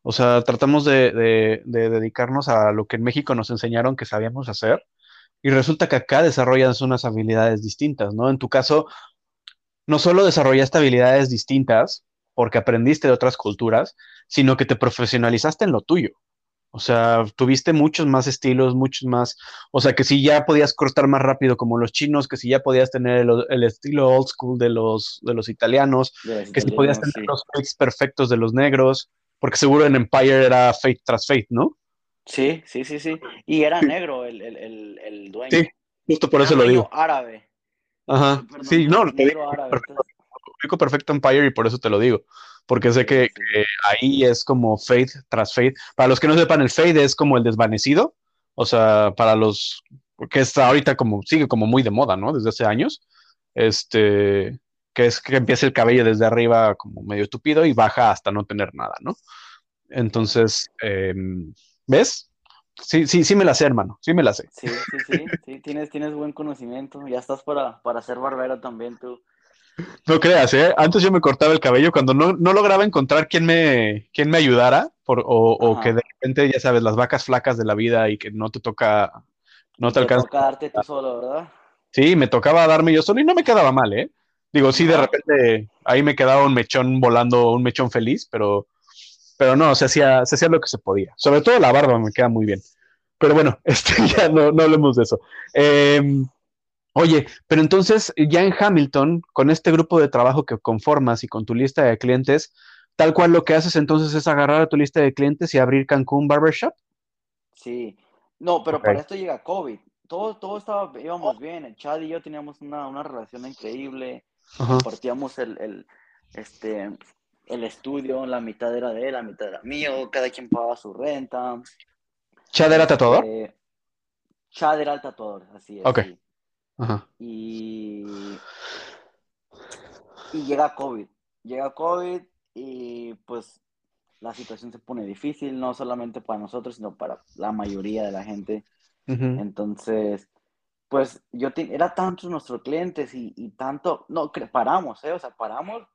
O sea, tratamos de, de dedicarnos a lo que en México nos enseñaron que sabíamos hacer y resulta que acá desarrollas unas habilidades distintas, ¿no? En tu caso, no solo desarrollaste habilidades distintas porque aprendiste de otras culturas, sino que te profesionalizaste en lo tuyo. O sea, tuviste muchos más estilos, muchos más, o sea, que si ya podías cortar más rápido como los chinos, que si ya podías tener el, estilo old school de los, de los italianos, que si podías tener los fakes perfectos de los negros, porque seguro en Empire era fate tras fate, ¿no? Sí, sí, sí, sí. Y era negro el, el, el, dueño. Sí, justo por eso lo digo. árabe. Ajá. sí, no, te digo, perfecto, perfecto Empire y por eso te lo digo. Porque sé que, ahí es como Faith tras Faith. Para los que no sepan, el Faith es como el desvanecido. O sea, para los que está ahorita como, sigue como muy de moda, ¿no? Desde hace años. Este, que es que empieza el cabello desde arriba como medio estúpido y baja hasta no tener nada, ¿no? Entonces, eh, ¿Ves? Sí, sí, sí me la sé, hermano. Sí me la sé. Sí, sí, sí. sí tienes, tienes buen conocimiento. Ya estás para, para ser barbero también tú. No creas, ¿eh? Antes yo me cortaba el cabello cuando no, no lograba encontrar quién me, quién me ayudara por, o, o, que de repente, ya sabes, las vacas flacas de la vida y que no te toca, no te, te alcanza. toca darte tú solo, ¿verdad? Sí, me tocaba darme yo solo y no me quedaba mal, ¿eh? Digo, sí, de repente ahí me quedaba un mechón volando, un mechón feliz, pero pero no, se hacía, se hacía lo que se podía. Sobre todo la barba me queda muy bien. Pero bueno, este, ya no, no hablemos de eso. Em, oye, pero entonces ya en Hamilton, con este grupo de trabajo que conformas y con tu lista de clientes, tal cual lo que haces entonces es agarrar a tu lista de clientes y abrir Cancún Barbershop. Sí, no, pero para esto llega COVID. Todo, todo estaba, íbamos bien. Chad y yo teníamos una, una relación increíble. Compartíamos el, el, este, el estudio, la mitad era de él, la mitad era mío, cada quien pagaba su renta. ¿Chad era tatuador? Eh, Chad era el tatuador, así es. Ok. Y Y llega COVID. Llega COVID y pues la situación se pone difícil, no solamente para nosotros, sino para la mayoría de la gente. Entonces, pues yo era tantos nuestros clientes y, y tanto, no, paramos, ¿eh? O sea, paramos.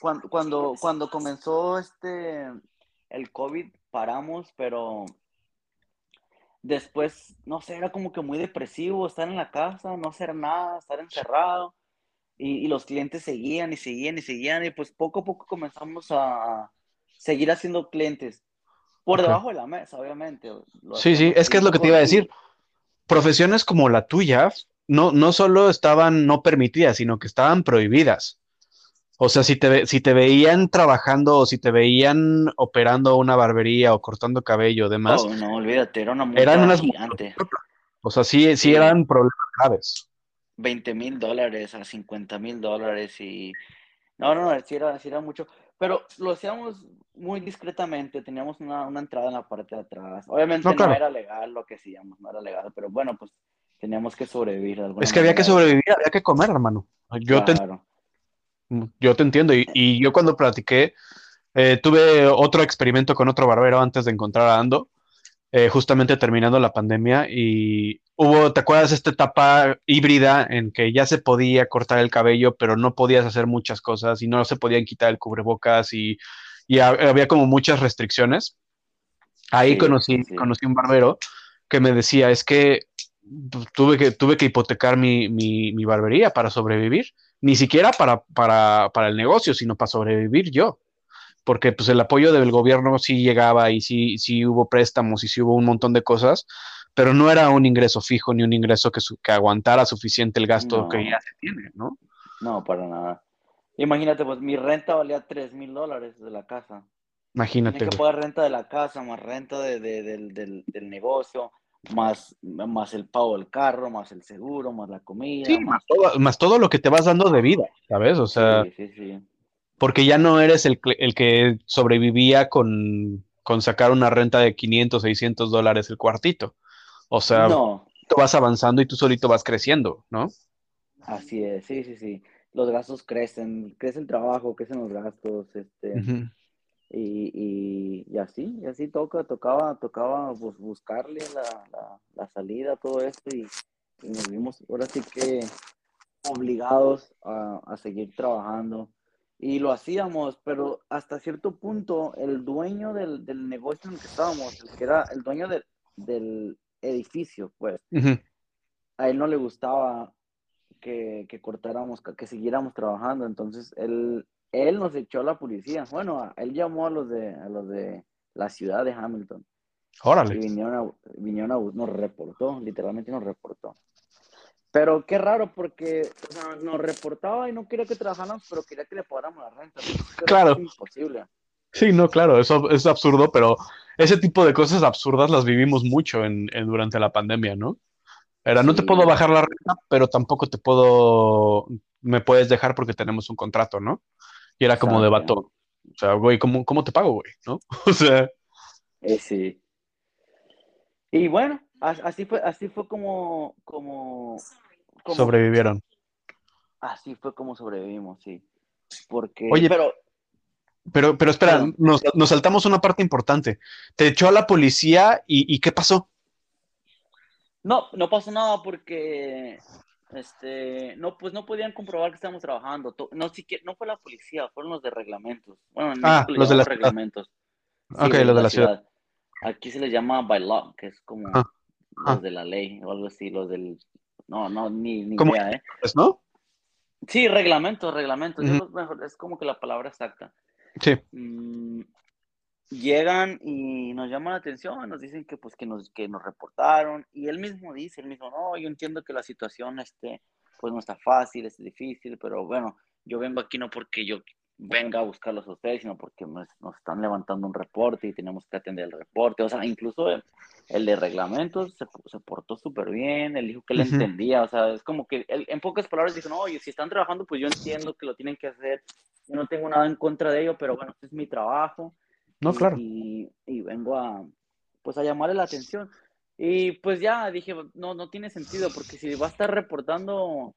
Cuando, cuando, cuando comenzó este, el COVID, paramos, pero después, no sé, era como que muy depresivo estar en la casa, no hacer nada, estar encerrado. Y, y, los clientes seguían y seguían y seguían y pues poco a poco comenzamos a seguir haciendo clientes por debajo de la mesa, obviamente. Sí, sí, es que es lo que te iba a decir. Profesiones como la tuya no, no solo estaban no permitidas, sino que estaban prohibidas. O sea, si te, si te veían trabajando o si te veían operando una barbería o cortando cabello, demás. No, no, olvídate, era una eran unas gigante. O sea, sí, sí, eran problemas graves. 20 mil dólares a 50 mil dólares y... No, no, no, sí era, sí era mucho. Pero lo hacíamos muy discretamente, teníamos una, una entrada en la parte de atrás. Obviamente no, era legal lo que hacíamos, no era legal, pero bueno, pues teníamos que sobrevivir. es que había que sobrevivir, había que comer, hermano. Yo claro. te, yo te entiendo. Y, y yo cuando platiqué, eh, tuve otro experimento con otro barbero antes de encontrar a Ando. Eh, justamente terminando la pandemia y hubo, ¿te acuerdas esta etapa híbrida en que ya se podía cortar el cabello, pero no podías hacer muchas cosas y no se podían quitar el cubrebocas y, había como muchas restricciones? Ahí conocí, conocí un barbero que me decía, es que tuve que, tuve que hipotecar mi, mi, barbería para sobrevivir, ni siquiera para, para, para el negocio, sino para sobrevivir yo porque pues el apoyo del gobierno sí llegaba y sí, sí hubo préstamos y sí hubo un montón de cosas, pero no era un ingreso fijo ni un ingreso que, que aguantara suficiente el gasto que ya se tiene, ¿no? No, para nada. Imagínate, pues mi renta valía 3 mil dólares de la casa. Imagínate. Tenía que pagar renta de la casa, más renta de, del, del, negocio, más, más el pago del carro, más el seguro, más la comida. Sí, más, todo, más todo lo que te vas dando de vida, ¿sabes? O sea, sí, sí, sí porque ya no eres el, el que sobrevivía con, sacar una renta de 500, 600 dólares el cuartito. O sea, tú vas avanzando y tú solito vas creciendo, ¿no? Así es, sí, sí, sí. Los gastos crecen, crece el trabajo, crecen los gastos, este, y, y, así, y así toca, tocaba, tocaba pues, buscarle la, la, salida todo esto y, nos vimos ahora sí que obligados a, a seguir trabajando. Y lo hacíamos, pero hasta cierto punto el dueño del, del, negocio en el que estábamos, el que era el dueño del edificio, pues, a él no le gustaba que, que, cortáramos, que siguiéramos trabajando, entonces él, él nos echó a la policía. Bueno, él llamó a los de, a los de la ciudad de Hamilton. Órale. Y vinieron vinieron a, nos reportó, literalmente nos reportó. Pero qué raro porque nos reportaba y no quería que trabajáramos, pero quería que le pagáramos la renta. claro. Es imposible. Sí, no, claro, eso es absurdo, pero ese tipo de cosas absurdas las vivimos mucho en, durante la pandemia, ¿no? Era, no te puedo bajar la renta, pero tampoco te puedo, me puedes dejar porque tenemos un contrato, ¿no? Y era como de vato. O sea, güey, ¿cómo, ¿cómo te pago, güey? ¿No? O sea. Eh, sí. Y bueno, así fue, así fue como, como sobrevivieron. Así fue como sobrevivimos, sí. Porque. Oye, pero. Pero, pero espera, nos, saltamos una parte importante. Te echó a la policía y, ¿qué pasó? No, no pasó nada porque este, no, pues no podían comprobar que estábamos trabajando. No, siquiera, no fue la policía, fueron los de reglamentos. Bueno, ah, los de los reglamentos. ok, los de la ciudad. Aquí se les llama by law, que es como ah, los ah. de la ley o algo así, los del no, no, ni, ni idea, ¿eh? ¿No? Sí, reglamentos, reglamentos. es como que la palabra exacta. Sí. Mm, llegan y nos llaman la atención, nos dicen que pues que nos, que nos reportaron y él mismo dice, él mismo, no, yo entiendo que la situación este, pues no está fácil, es difícil, pero bueno, yo vengo aquí no porque yo venga a buscarlos a ustedes, sino porque nos, están levantando un reporte y tenemos que atender el reporte. O sea, incluso el, de reglamentos se, se portó súper bien, él dijo que le entendía, o sea, es como que él, en pocas palabras dijo, no, oye, si están trabajando, pues yo entiendo que lo tienen que hacer, yo no tengo nada en contra de ello, pero bueno, este es mi trabajo. No, claro. Y, y, vengo a, pues a llamarle la atención. Y pues ya dije, no, no tiene sentido, porque si va a estar reportando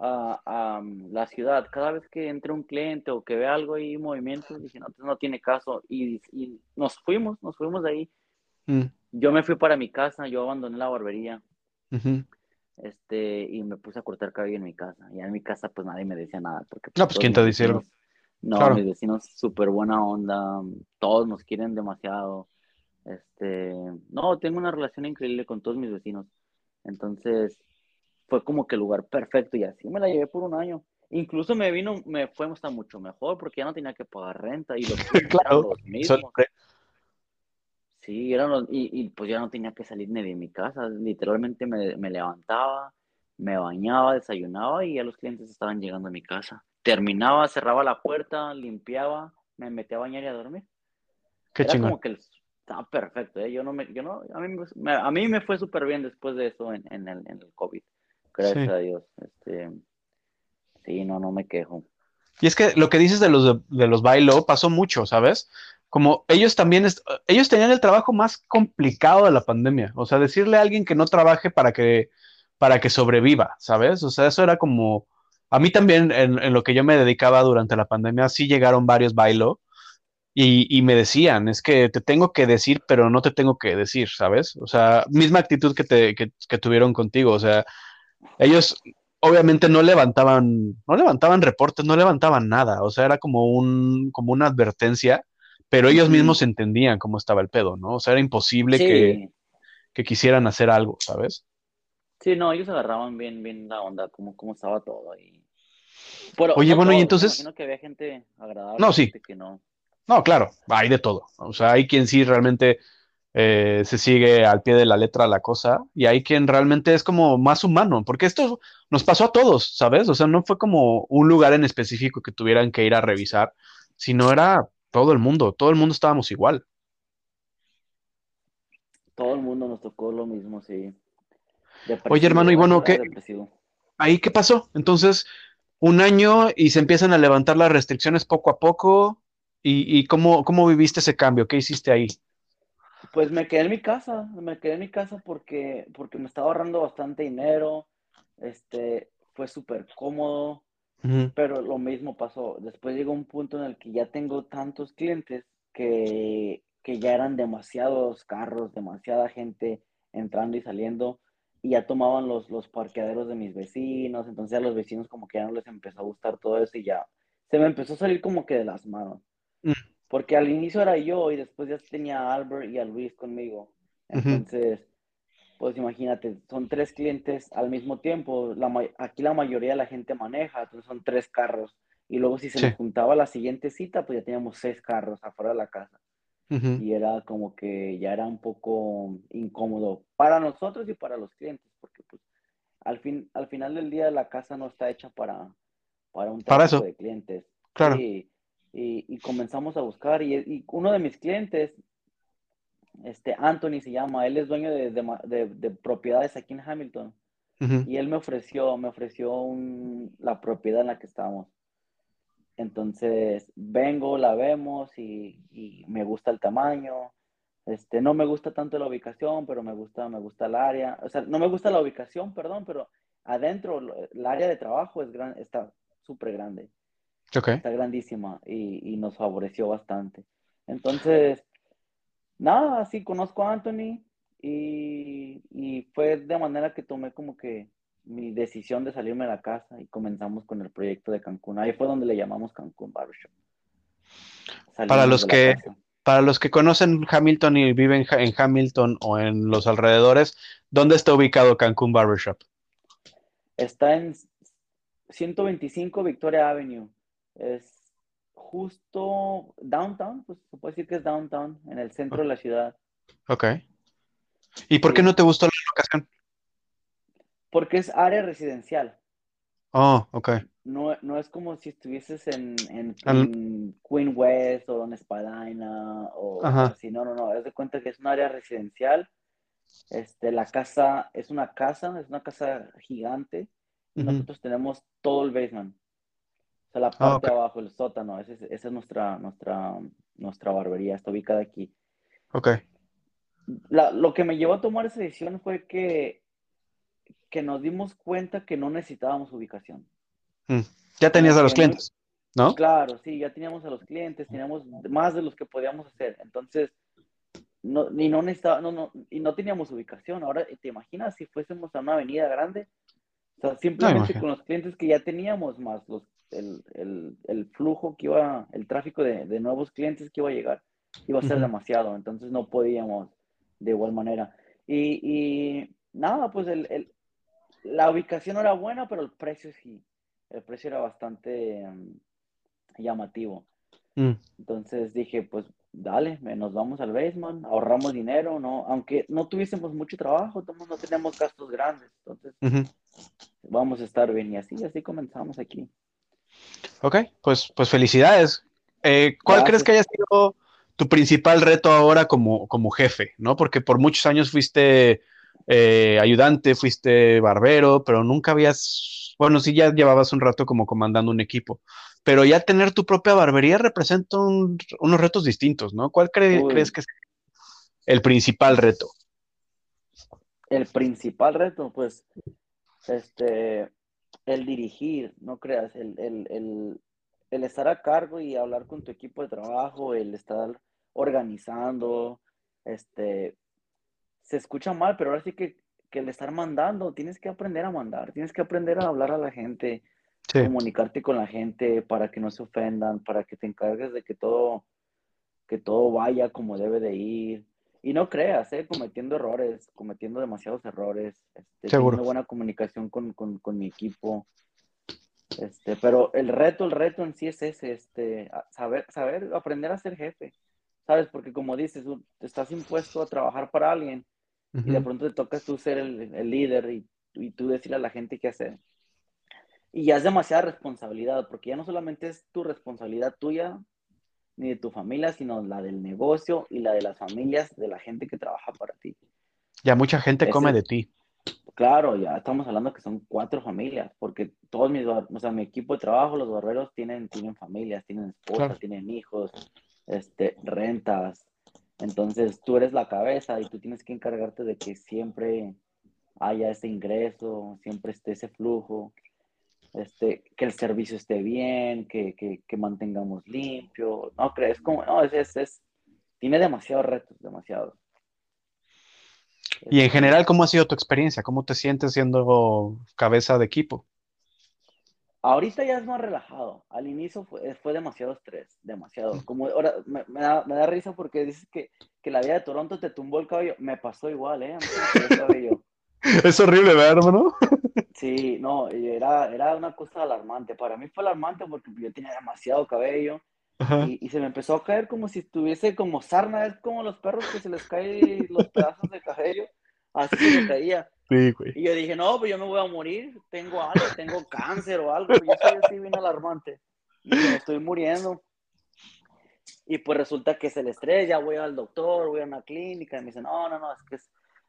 a, la ciudad. Cada vez que entre un cliente o que ve algo ahí, movimiento, dije, no, no tiene caso. Y, nos fuimos, nos fuimos de ahí. Mm. Yo me fui para mi casa, yo abandoné la barbería. Este, y me puse a cortar cabello en mi casa. Y en mi casa, pues nadie me decía nada. Porque, no, pues, ¿quién te dice algo? No, mis vecinos súper buena onda, todos nos quieren demasiado. Este, no, tengo una relación increíble con todos mis vecinos. Entonces, fue como que el lugar perfecto y así me la llevé por un año. Incluso me vino, me fue hasta mucho mejor porque ya no tenía que pagar renta y los, claro, los mismos. Sí, eran y, pues ya no tenía que salir ni de mi casa. Literalmente me, me levantaba, me bañaba, desayunaba y ya los clientes estaban llegando a mi casa. Terminaba, cerraba la puerta, limpiaba, me metía a bañar y a dormir. Qué Era como que estaba perfecto, ¿eh? Yo no me, yo no, a mí me, a mí me fue súper bien después de eso en, en, el, en el COVID. Gracias a Dios. Este, sí, no, no me quejo. Y es que lo que dices de los de, los bailo pasó mucho, ¿sabes? Como ellos también, ellos tenían el trabajo más complicado de la pandemia. O sea, decirle a alguien que no trabaje para que, para que sobreviva, ¿sabes? O sea, eso era como, a mí también en, lo que yo me dedicaba durante la pandemia, sí llegaron varios bailo y, me decían, es que te tengo que decir, pero no te tengo que decir, ¿sabes? O sea, misma actitud que, te, que, que tuvieron contigo, o sea, ellos obviamente no levantaban, no levantaban reportes, no levantaban nada, o sea, era como un, como una advertencia, pero ellos mismos entendían cómo estaba el pedo, ¿no? O sea, era imposible que, quisieran hacer algo, ¿sabes? Sí, no, ellos agarraban bien, bien la onda, cómo, cómo estaba todo Oye, bueno, y entonces. imagino que había gente agradable. No, sí. Que no. no, claro, hay de todo. O sea, hay quien sí realmente eh, se sigue al pie de la letra la cosa y hay quien realmente es como más humano, porque esto nos pasó a todos, ¿sabes? O sea, no fue como un lugar en específico que tuvieran que ir a revisar, sino era todo el mundo, todo el mundo estábamos igual. Todo el mundo nos tocó lo mismo, sí. Oye, hermano, y bueno, ¿qué? ¿Ahí qué pasó? Entonces, un año y se empiezan a levantar las restricciones poco a poco. ¿Y, y cómo, cómo viviste ese cambio? ¿Qué hiciste ahí? Pues me quedé en mi casa, me quedé en mi casa porque, porque me estaba ahorrando bastante dinero, este, fue súper cómodo, pero lo mismo pasó. Después llegó un punto en el que ya tengo tantos clientes que, ya eran demasiados carros, demasiada gente entrando y saliendo, y ya tomaban los, los parqueaderos de mis vecinos, entonces a los vecinos como que ya no les empezó a gustar todo eso y ya se me empezó a salir como que de las manos. Mm. Porque al inicio era yo y después ya tenía a Albert y a Luis conmigo. Entonces, pues imagínate, son tres clientes al mismo tiempo. aquí la mayoría de la gente maneja, entonces son tres carros. Y luego si se nos juntaba la siguiente cita, pues ya teníamos seis carros afuera de la casa. Y era como que ya era un poco incómodo para nosotros y para los clientes, porque pues al, fin, al final del día la casa no está hecha para, para un trabajo de clientes. Claro y, comenzamos a buscar y, uno de mis clientes, este Anthony se llama, él es dueño de, de, propiedades aquí en Hamilton y él me ofreció, me ofreció un, la propiedad en la que estábamos. Entonces vengo, la vemos y, y, me gusta el tamaño. Este, no me gusta tanto la ubicación, pero me gusta, me gusta el área. O sea, no me gusta la ubicación, perdón, pero adentro el área de trabajo es gran, está súper grande. Está grandísima y, nos favoreció bastante. Entonces, nada, sí, conozco a Anthony y, fue de manera que tomé como que mi decisión de salirme de la casa y comenzamos con el proyecto de Cancún. Ahí fue donde le llamamos Cancún Barbershop. para los que para los que conocen Hamilton y viven en Hamilton o en los alrededores, ¿dónde está ubicado Cancún Barbershop? Está en 125 Victoria Avenue. Es justo downtown, pues se puede decir que es downtown, en el centro de la ciudad. Ok. ¿Y por qué no te gustó la locación? Porque es área residencial. Oh, ok. No, no es como si estuvieses en, en, Queen West o en Spadina o así. No, no, no. Es de cuenta que es un área residencial. Este, la casa es una casa, es una casa gigante. Nosotros tenemos todo el basement. O sea, la ah, parte de abajo, el sótano, esa es, nuestra, nuestra, nuestra barbería, está ubicada aquí. Ok. lo que me llevó a tomar esa decisión fue que que nos dimos cuenta que no necesitábamos ubicación. Mm. Ya tenías a los clientes, ¿no? Claro, sí, ya teníamos a los clientes, teníamos más de los que podíamos hacer. Entonces, no, y no necesitaba, no, no, y no teníamos ubicación. Ahora, ¿te imaginas si fuésemos a una avenida grande? O sea, simplemente con los clientes que ya teníamos más los, el, el, el flujo que iba, el tráfico de, de, nuevos clientes que iba a llegar, iba a ser demasiado. Entonces no podíamos de igual manera. Y, y nada, pues el, el, la ubicación era buena, pero el precio sí. El precio era bastante um, llamativo. Mm. Entonces dije, pues dale, nos vamos al basement, ahorramos dinero, ¿no? Aunque no tuviésemos mucho trabajo, no teníamos gastos grandes. Entonces, vamos a estar bien. Y así, así comenzamos aquí. Ok, pues, pues felicidades. Eh, ¿Cuál crees que haya sido tu principal reto ahora como, como jefe? ¿no? Porque por muchos años fuiste eh, ayudante, fuiste barbero, pero nunca habías, bueno, sí ya llevabas un rato como comandando un equipo, pero ya tener tu propia barbería representa unos retos distintos, ¿no? ¿Cuál crees que es el principal reto? El principal reto, pues, este, el dirigir, no creas, el, el, el, estar a cargo y hablar con tu equipo de trabajo, el estar organizando, este, se escucha mal, pero ahora sí que, que el estar mandando, tienes que aprender a mandar, tienes que aprender a hablar a la gente, comunicarte con la gente para que no se ofendan, para que te encargues de que todo, que todo vaya como debe de ir. Y no creas, ¿eh? cometiendo errores, cometiendo demasiados errores, este, teniendo buena comunicación con, con, con, mi equipo. Este, pero el reto, el reto en sí es ese, este, saber, saber, aprender a ser jefe, ¿sabes? Porque como dices, estás impuesto a trabajar para alguien y de pronto te toca tú ser el, el líder y, y, tú decirle a la gente qué hacer. Y ya es demasiada responsabilidad, porque ya no solamente es tu responsabilidad tuya ni de tu familia, sino la del negocio y la de las familias de la gente que trabaja para ti. Ya mucha gente come de ti. Claro, ya estamos hablando que son cuatro familias, porque todos mis, o sea, mi equipo de trabajo, los barberos tienen, tienen familias, tienen esposas, tienen hijos, este, rentas, entonces tú eres la cabeza y tú tienes que encargarte de que siempre haya ese ingreso, siempre esté ese flujo, este, que el servicio esté bien, que, que, que mantengamos limpio. No, crees como, no, es, es, tiene demasiados retos, demasiados. Y en general, ¿cómo ha sido tu experiencia? ¿Cómo te sientes siendo cabeza de equipo? Ahorita ya es más relajado. Al inicio fue, fue demasiado estrés, demasiado. Como ahora me, me, da, me da, risa porque dices que, que, la vida de Toronto te tumbó el cabello. Me pasó igual, ¿eh? el. Es horrible, ¿verdad, hermano? Sí, no, era, era una cosa alarmante. Para mí fue alarmante porque yo tenía demasiado cabello y, y, se me empezó a caer como si estuviese como sarna. Es como los perros que se les caen los pedazos de cabello. Así me caía. Y yo dije, no, pues yo me voy a morir, tengo algo, tengo cáncer o algo, yo soy así bien alarmante. Y me estoy muriendo. Y pues resulta que es el estrés, ya voy al doctor, voy a una clínica, y me dicen, no, no, no, es que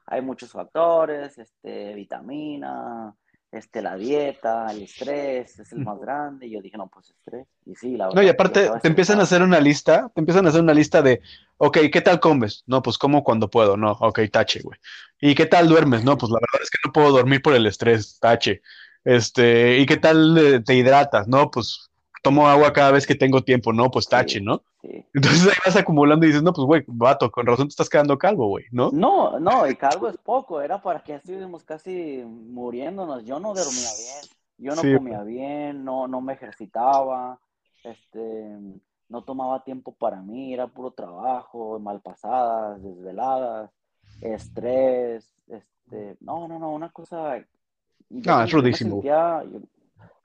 hay muchos factores, este, vitamina, este, la dieta, el estrés es el más grande. Y yo dije, no, pues estrés. Y sí, la verdad. No, y aparte te empiezan a hacer una lista, te empiezan a hacer una lista de, ok, ¿qué tal comes? No, pues como cuando puedo, no, ok, tache, güey. ¿Y qué tal duermes? No, pues la verdad es que no puedo dormir por el estrés, tache. Este, ¿y qué tal eh, te hidratas? No, pues tomo agua cada vez que tengo tiempo, ¿no? Pues tache, ¿no? Sí. Entonces ahí vas acumulando y dices, no, pues güey, vato, con razón te estás quedando calvo, güey, ¿no? No, no, y calvo es poco, era para que estuviéramos casi muriéndonos. Yo no dormía bien, yo no comía bien, no, no me ejercitaba, este, no tomaba tiempo para mí, era puro trabajo, malpasadas, desveladas, estrés, este, no, no, no, una cosa... No, es rudísimo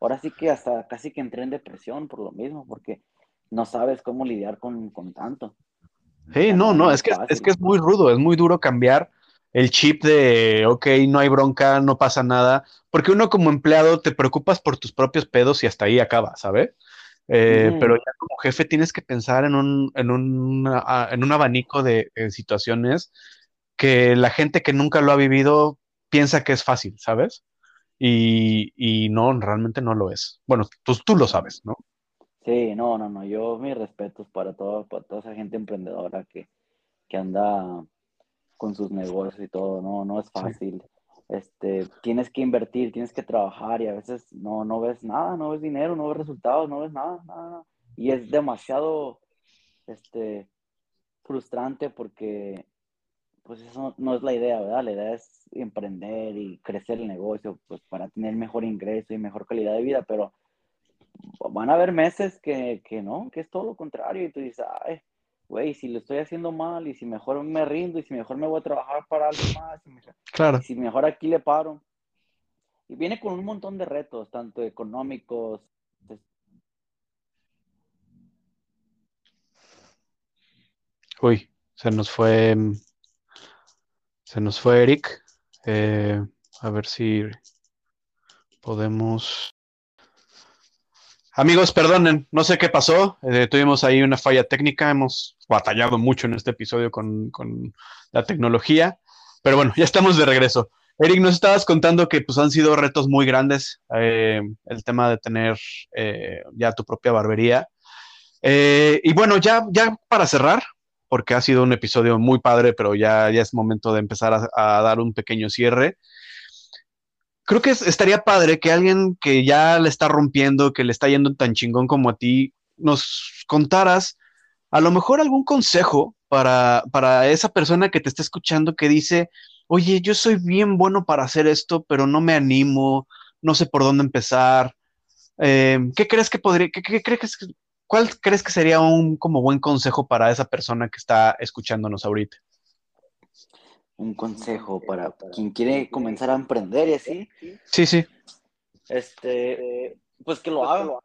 ahora sí que hasta casi que entré en depresión por lo mismo, porque no sabes cómo lidiar con, con tanto. Sí, no, no, es que, es que es muy rudo, es muy duro cambiar el chip de, ok, no hay bronca, no pasa nada, porque uno como empleado te preocupas por tus propios pedos y hasta ahí acaba, ¿sabes? Eh, pero ya como jefe tienes que pensar en un, en un, en un abanico de, de, situaciones que la gente que nunca lo ha vivido piensa que es fácil, ¿sabes? Y, no, realmente no lo es. Bueno, pues tú lo sabes, ¿no? Sí, no, no, no, yo mis respetos para, todo, para toda esa gente emprendedora que, que anda con sus negocios y todo, no, no es fácil. este, tienes que invertir, tienes que trabajar y a veces no, no ves nada, no ves dinero, no ves resultados, no ves nada, nada, Y es demasiado este, frustrante porque pues eso no es la idea, ¿verdad? La idea es emprender y crecer el negocio pues para tener mejor ingreso y mejor calidad de vida, pero van a haber meses que, que no, que es todo lo contrario y tú dices, ay, güey, si lo estoy haciendo mal y si mejor me rindo y si mejor me voy a trabajar para algo más, y claro. si mejor aquí le paro. Y viene con un montón de retos, tanto económicos. Uy, se nos fue, se nos fue Eric. Eh, a ver si podemos Amigos, perdonen, no sé qué pasó. Eh, tuvimos ahí una falla técnica. Hemos batallado mucho en este episodio con, la tecnología. Pero bueno, ya estamos de regreso. Eric, nos estabas contando que pues, han sido retos muy grandes eh, el tema de tener ya tu propia barbería. y bueno, ya, ya para cerrar, porque ha sido un episodio muy padre, pero ya, ya es momento de empezar a dar un pequeño cierre creo que estaría padre que alguien que ya le está rompiendo, que le está yendo tan chingón como a ti, nos contaras a lo mejor algún consejo para, para esa persona que te está escuchando que dice, oye, yo soy bien bueno para hacer esto, pero no me animo, no sé por dónde empezar. Eh, ¿Qué crees que podría, qué, crees cuál crees que sería un como buen consejo para esa persona que está escuchándonos ahorita? un consejo para quien quiere comenzar a emprender y así. Sí, sí. Este, pues que lo pues haga.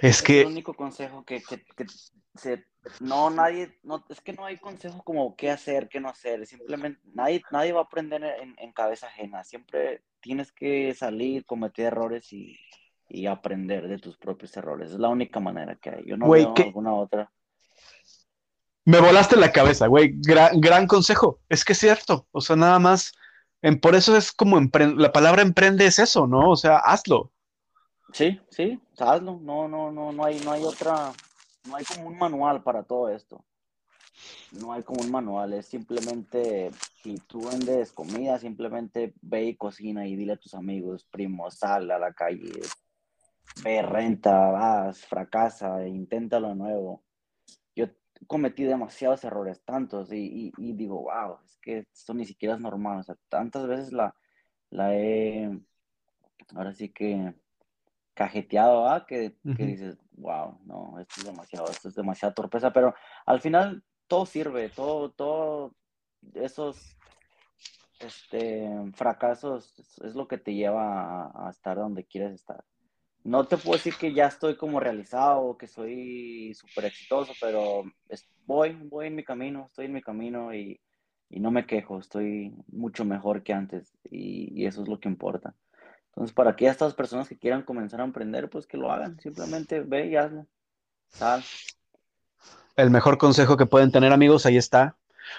Es, que... el único consejo que, se, no, nadie, no, es que no hay consejo como qué hacer, qué no hacer, simplemente nadie, nadie va a aprender en, cabeza ajena, siempre tienes que salir, cometer errores y, aprender de tus propios errores, es la única manera que hay, yo no veo alguna otra. Me volaste la cabeza, güey. Gran, consejo. Es que es cierto. O sea, nada más. En, por eso es como la palabra emprende es eso, ¿no? O sea, hazlo. Sí, sí, hazlo. No, no, no, no hay, no hay otra, no hay como un manual para todo esto. No hay como un manual, es simplemente, si tú vendes comida, simplemente ve y cocina y dile a tus amigos, primos, sal a la calle, renta, vas, fracasa, inténtalo de nuevo. Cometí demasiados errores, tantos, y, digo, wow, es que esto ni siquiera es normal, o sea, tantas veces la, la he, ahora sí que cajeteado, ¿ah? que, dices, wow, no, esto es demasiado, esto es demasiada torpeza, pero al final todo sirve, todo, todo, esos este, fracasos es lo que te lleva a estar donde quieres estar no te puedo decir que ya estoy como realizado, que soy súper exitoso, pero voy, voy en mi camino, estoy en mi camino y, no me quejo, estoy mucho mejor que antes y, eso es lo que importa. Entonces, para que estas personas que quieran comenzar a emprender, pues que lo hagan, simplemente ve y hazlo. El mejor consejo que pueden tener amigos, ahí está.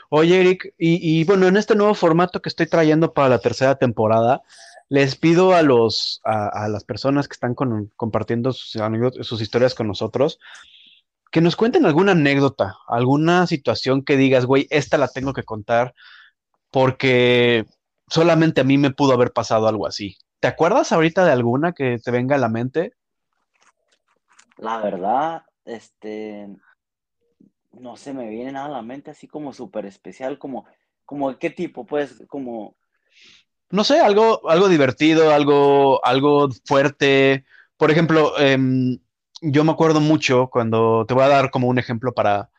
Oye, Eric, y, y bueno, en este nuevo formato que estoy trayendo para la tercera temporada, les pido a, los, a, las personas que están compartiendo sus, sus historias con nosotros que nos cuenten alguna anécdota, alguna situación que digas, güey, esta la tengo que contar porque solamente a mí me pudo haber pasado algo así. ¿Te acuerdas ahorita de alguna que te venga a la mente? La verdad, este, no se me viene nada a la mente así como súper especial, como, como qué tipo, pues, como, no sé, algo, algo divertido, algo, algo fuerte. Por ejemplo, em, yo me acuerdo mucho cuando te voy a dar como un ejemplo para,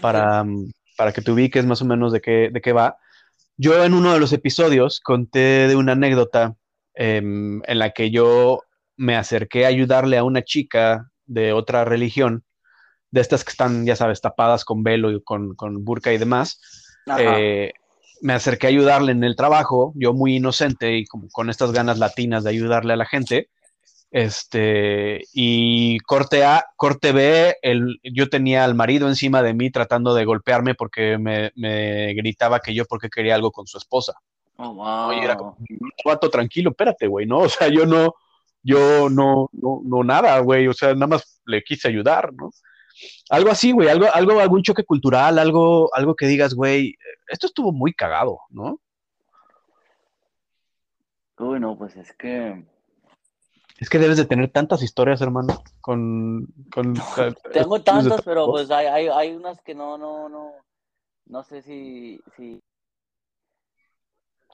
para, mm, para que te ubiques más o menos de qué, de qué va. Yo en uno de los episodios conté de una anécdota em, en la que yo me acerqué a ayudarle a una chica de otra religión, de estas que están, ya sabes, tapadas con velo y con, con burka y demás. Eh, me acerqué a ayudarle en el trabajo, yo muy inocente y como con estas ganas latinas de ayudarle a la gente. Este, y corte A, corte B, el, yo tenía al marido encima de mí tratando de golpearme porque me, gritaba que yo porque quería algo con su esposa. Oh, wow. Oye, era como, vato, tranquilo, espérate, güey, ¿no? O sea, yo no, yo no, no, no nada, güey, o sea, nada más le quise ayudar, ¿no? Algo así, güey, algo, algo, algún choque cultural, algo, algo que digas, güey, esto estuvo muy cagado, ¿no? Uy, no, pues es que es que debes de tener tantas historias, hermano, con... con tengo tantas, pero pues hay, hay, hay, unas que no, no, no, no sé si, si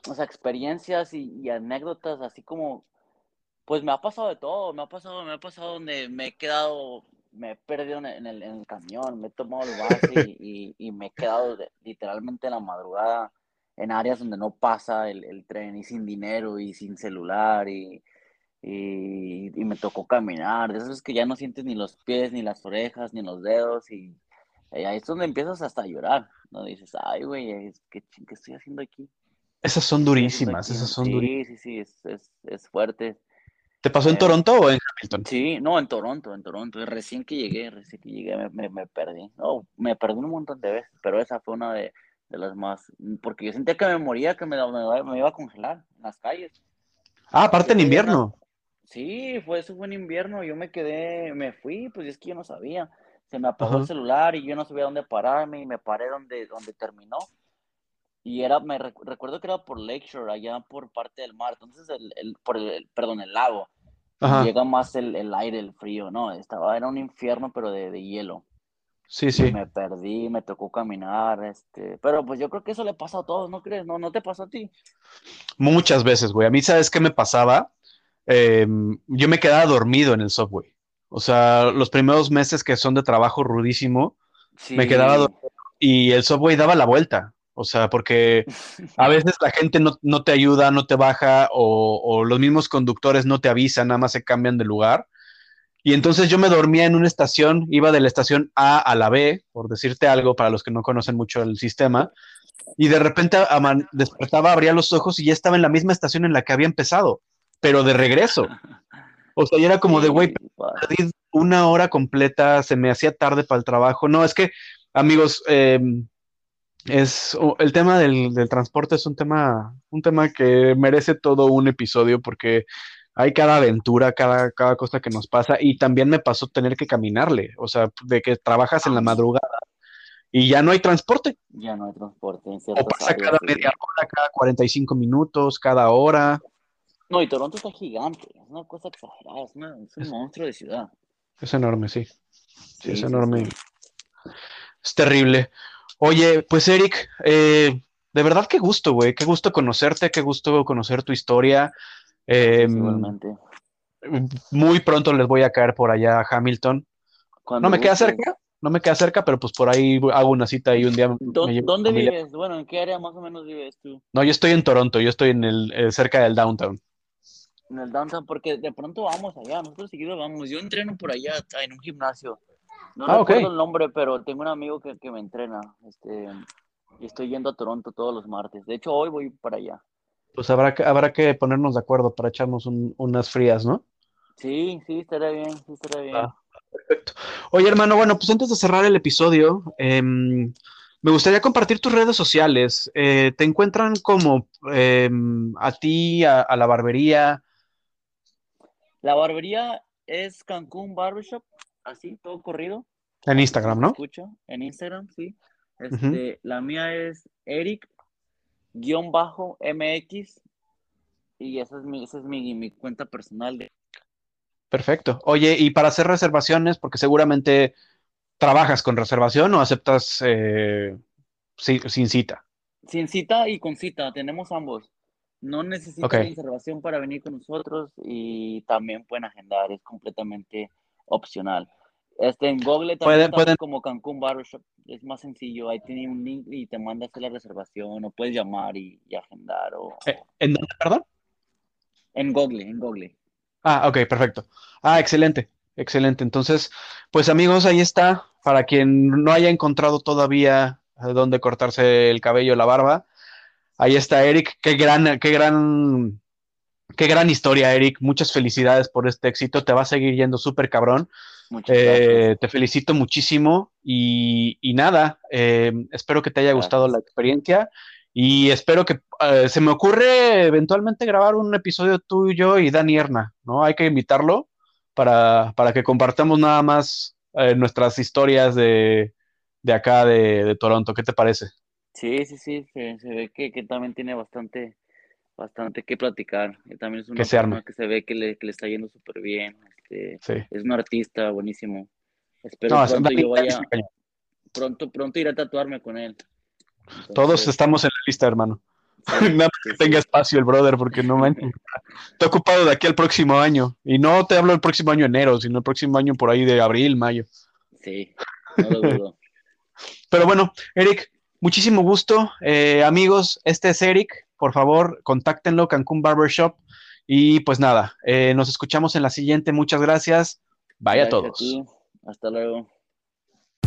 o sea, experiencias y, anécdotas, así como, pues me ha pasado de todo, me ha pasado, me ha pasado donde me he quedado, me he perdido en el, en el camión, me he tomado el base y, y, me he quedado literalmente en la madrugada en áreas donde no pasa el, el tren y sin dinero y sin celular y y, me tocó caminar, de esos que ya no sientes ni los pies, ni las orejas, ni los dedos, y, ahí es donde empiezas hasta a llorar, ¿no? Dices, ay, güey, ¿qué, ¿qué, estoy haciendo aquí? Esas son durísimas, esas son durísimas. Sí, sí, sí, es, es, fuerte. ¿Te pasó en eh, Toronto o en Hamilton? Sí, no, en Toronto, en Toronto. Recién que llegué, recién que llegué me, me, perdí. No, me perdí un montón de veces, pero esa fue una de, de las más... Porque yo sentía que me moría, que me, me, iba a congelar en las calles. Ah, aparte en invierno. Sí, fue eso fue en invierno, yo me quedé, me fui, pues es que yo no sabía. Se me apagó el celular y yo no sabía dónde pararme y me paré donde, donde terminó. Y era, me recuerdo que era por Lakeshore, allá por parte del mar, entonces el, el por el, perdón, el lago. Llega más el, el, aire, el frío, ¿no? Estaba, era un infierno, pero de, de hielo. Sí, sí. me perdí, me tocó caminar, este, pero pues yo creo que eso le pasa a todos, ¿no crees? ¿No, no te pasó a ti? Muchas veces, güey. A mí, ¿sabes qué me pasaba? Em, yo me quedaba dormido en el software. O sea, los primeros meses que son de trabajo rudísimo, me quedaba dormido y el software daba la vuelta. O sea, porque a veces la gente no, te ayuda, no te baja, o, los mismos conductores no te avisan, nada más se cambian de lugar. Y entonces yo me dormía en una estación, iba de la estación A a la B, por decirte algo, para los que no conocen mucho el sistema, y de repente despertaba, abría los ojos y ya estaba en la misma estación en la que había empezado pero de regreso. O sea, y era como de, güey, una hora completa, se me hacía tarde para el trabajo. No, es que, amigos, em, es el tema del, transporte es un tema, un tema que merece todo un episodio porque hay cada aventura, cada, cada cosa que nos pasa, y también me pasó tener que caminarle, o sea, de que trabajas en la madrugada y ya no hay transporte. Ya no hay transporte. En o pasa cada media hora, cada 45 minutos, cada hora. No, y Toronto está gigante, es una cosa exagerada, es, un monstruo de ciudad. Es enorme, sí. Sí, es enorme. Es terrible. Oye, pues Eric, eh, de verdad qué gusto, güey, qué gusto conocerte, qué gusto conocer tu historia. Igualmente. Muy pronto les voy a caer por allá a Hamilton. No me queda cerca, no me queda cerca, pero pues por ahí hago una cita y un día. ¿Dónde, vives? Bueno, ¿en qué área más o menos vives tú? No, yo estoy en Toronto, yo estoy en el eh, cerca del downtown en el downtown, porque de pronto vamos allá, nosotros seguido vamos. Yo entreno por allá en un gimnasio. No ah, recuerdo el nombre, pero tengo un amigo que, que me entrena. Este, y estoy yendo a Toronto todos los martes. De hecho, hoy voy para allá. Pues habrá que, habrá que ponernos de acuerdo para echarnos unas frías, ¿no? Sí, sí, estará bien, sí, estará bien. Ah, perfecto. Oye, hermano, bueno, pues antes de cerrar el episodio, em, me gustaría compartir tus redes sociales. Eh, ¿Te encuentran como em, a ti, a, la barbería? La barbería es Cancún Barbershop, así, todo corrido. En Instagram, ¿no? Escucho, en Instagram, sí. Este, La mía es Eric-MX y esa es, mi, esa es mi, cuenta personal. De... Perfecto. Oye, y para hacer reservaciones, porque seguramente trabajas con reservación o aceptas eh, sin cita. Sin cita y con cita, tenemos ambos. No necesitan reservación para venir con nosotros y también pueden agendar, es completamente opcional. Este, en Google también pueden, como Cancún Barbershop, es más sencillo, ahí tiene un link y te manda a hacer la reservación o puedes llamar y, agendar. O, eh, ¿En dónde, perdón? En Google, en Google. Ah, ok, perfecto. Ah, excelente, excelente. Entonces, pues amigos, ahí está. Para quien no haya encontrado todavía dónde cortarse el cabello, la barba, Ahí está Eric, qué gran, qué gran, qué gran historia, Eric. Muchas felicidades por este éxito. Te va a seguir yendo súper cabrón. Eh, te felicito muchísimo y, nada, eh, espero que te haya gustado la experiencia y espero que eh, se me ocurre eventualmente grabar un episodio tuyo y Dani Erna, ¿no? Hay que invitarlo para, que compartamos nada más nuestras historias de, acá de Toronto. ¿Qué te parece? Sí, sí, sí, se, ve que, también tiene bastante, bastante que platicar. También es una que persona que se ve que le, que le está yendo súper bien. Este, Es un artista buenísimo. Espero pronto yo vaya, pronto, pronto ir a tatuarme con él. Todos estamos en la lista, hermano. Nada que tenga espacio el brother, porque no me Está ocupado de aquí al próximo año. Y no te hablo el próximo año enero, sino el próximo año por ahí de abril, mayo. Sí, no lo dudo. Pero bueno, Eric, muchísimo gusto. Eh, amigos, este es Eric. Por favor, contáctenlo, Cancún Barbershop. Y pues nada, eh, nos escuchamos en la siguiente. Muchas gracias. Vaya a todos. Hasta luego.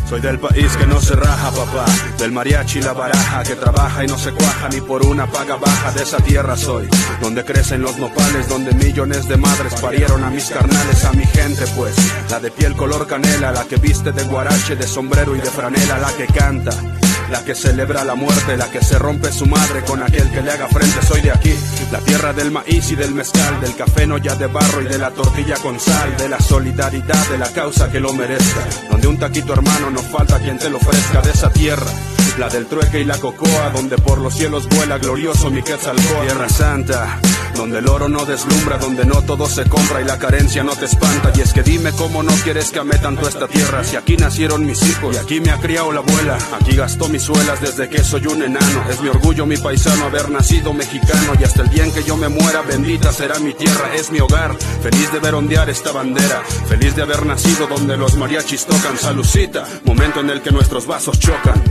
Soy del país que no se raja, papá. Del mariachi la baraja que trabaja y no se cuaja ni por una paga baja. De esa tierra soy, donde crecen los nopales, donde millones de madres parieron a mis carnales, a mi gente, pues. La de piel color canela, la que viste de guarache, de sombrero y de franela, la que canta la que celebra la muerte, la que se rompe su madre con aquel que le haga frente. Soy de aquí, la tierra del maíz y del mezcal, del café no ya de barro y de la tortilla con sal, de la solidaridad, de la causa que lo merezca. Donde un taquito hermano no falta quien te lo ofrezca de esa tierra la del trueque y la cocoa, donde por los cielos vuela glorioso mi Quetzalcóatl. Tierra Santa, donde el oro no deslumbra, donde no todo se compra y la carencia no te espanta. Y es que dime cómo no quieres que ame tanto esta tierra, si aquí nacieron mis hijos y aquí me ha criado la abuela. Aquí gastó mis suelas desde que soy un enano. Es mi orgullo, mi paisano, haber nacido mexicano. Y hasta el día en que yo me muera, bendita será mi tierra, es mi hogar. Feliz de ver ondear esta bandera, feliz de haber nacido donde los mariachis tocan. Salucita, momento en el que nuestros vasos chocan.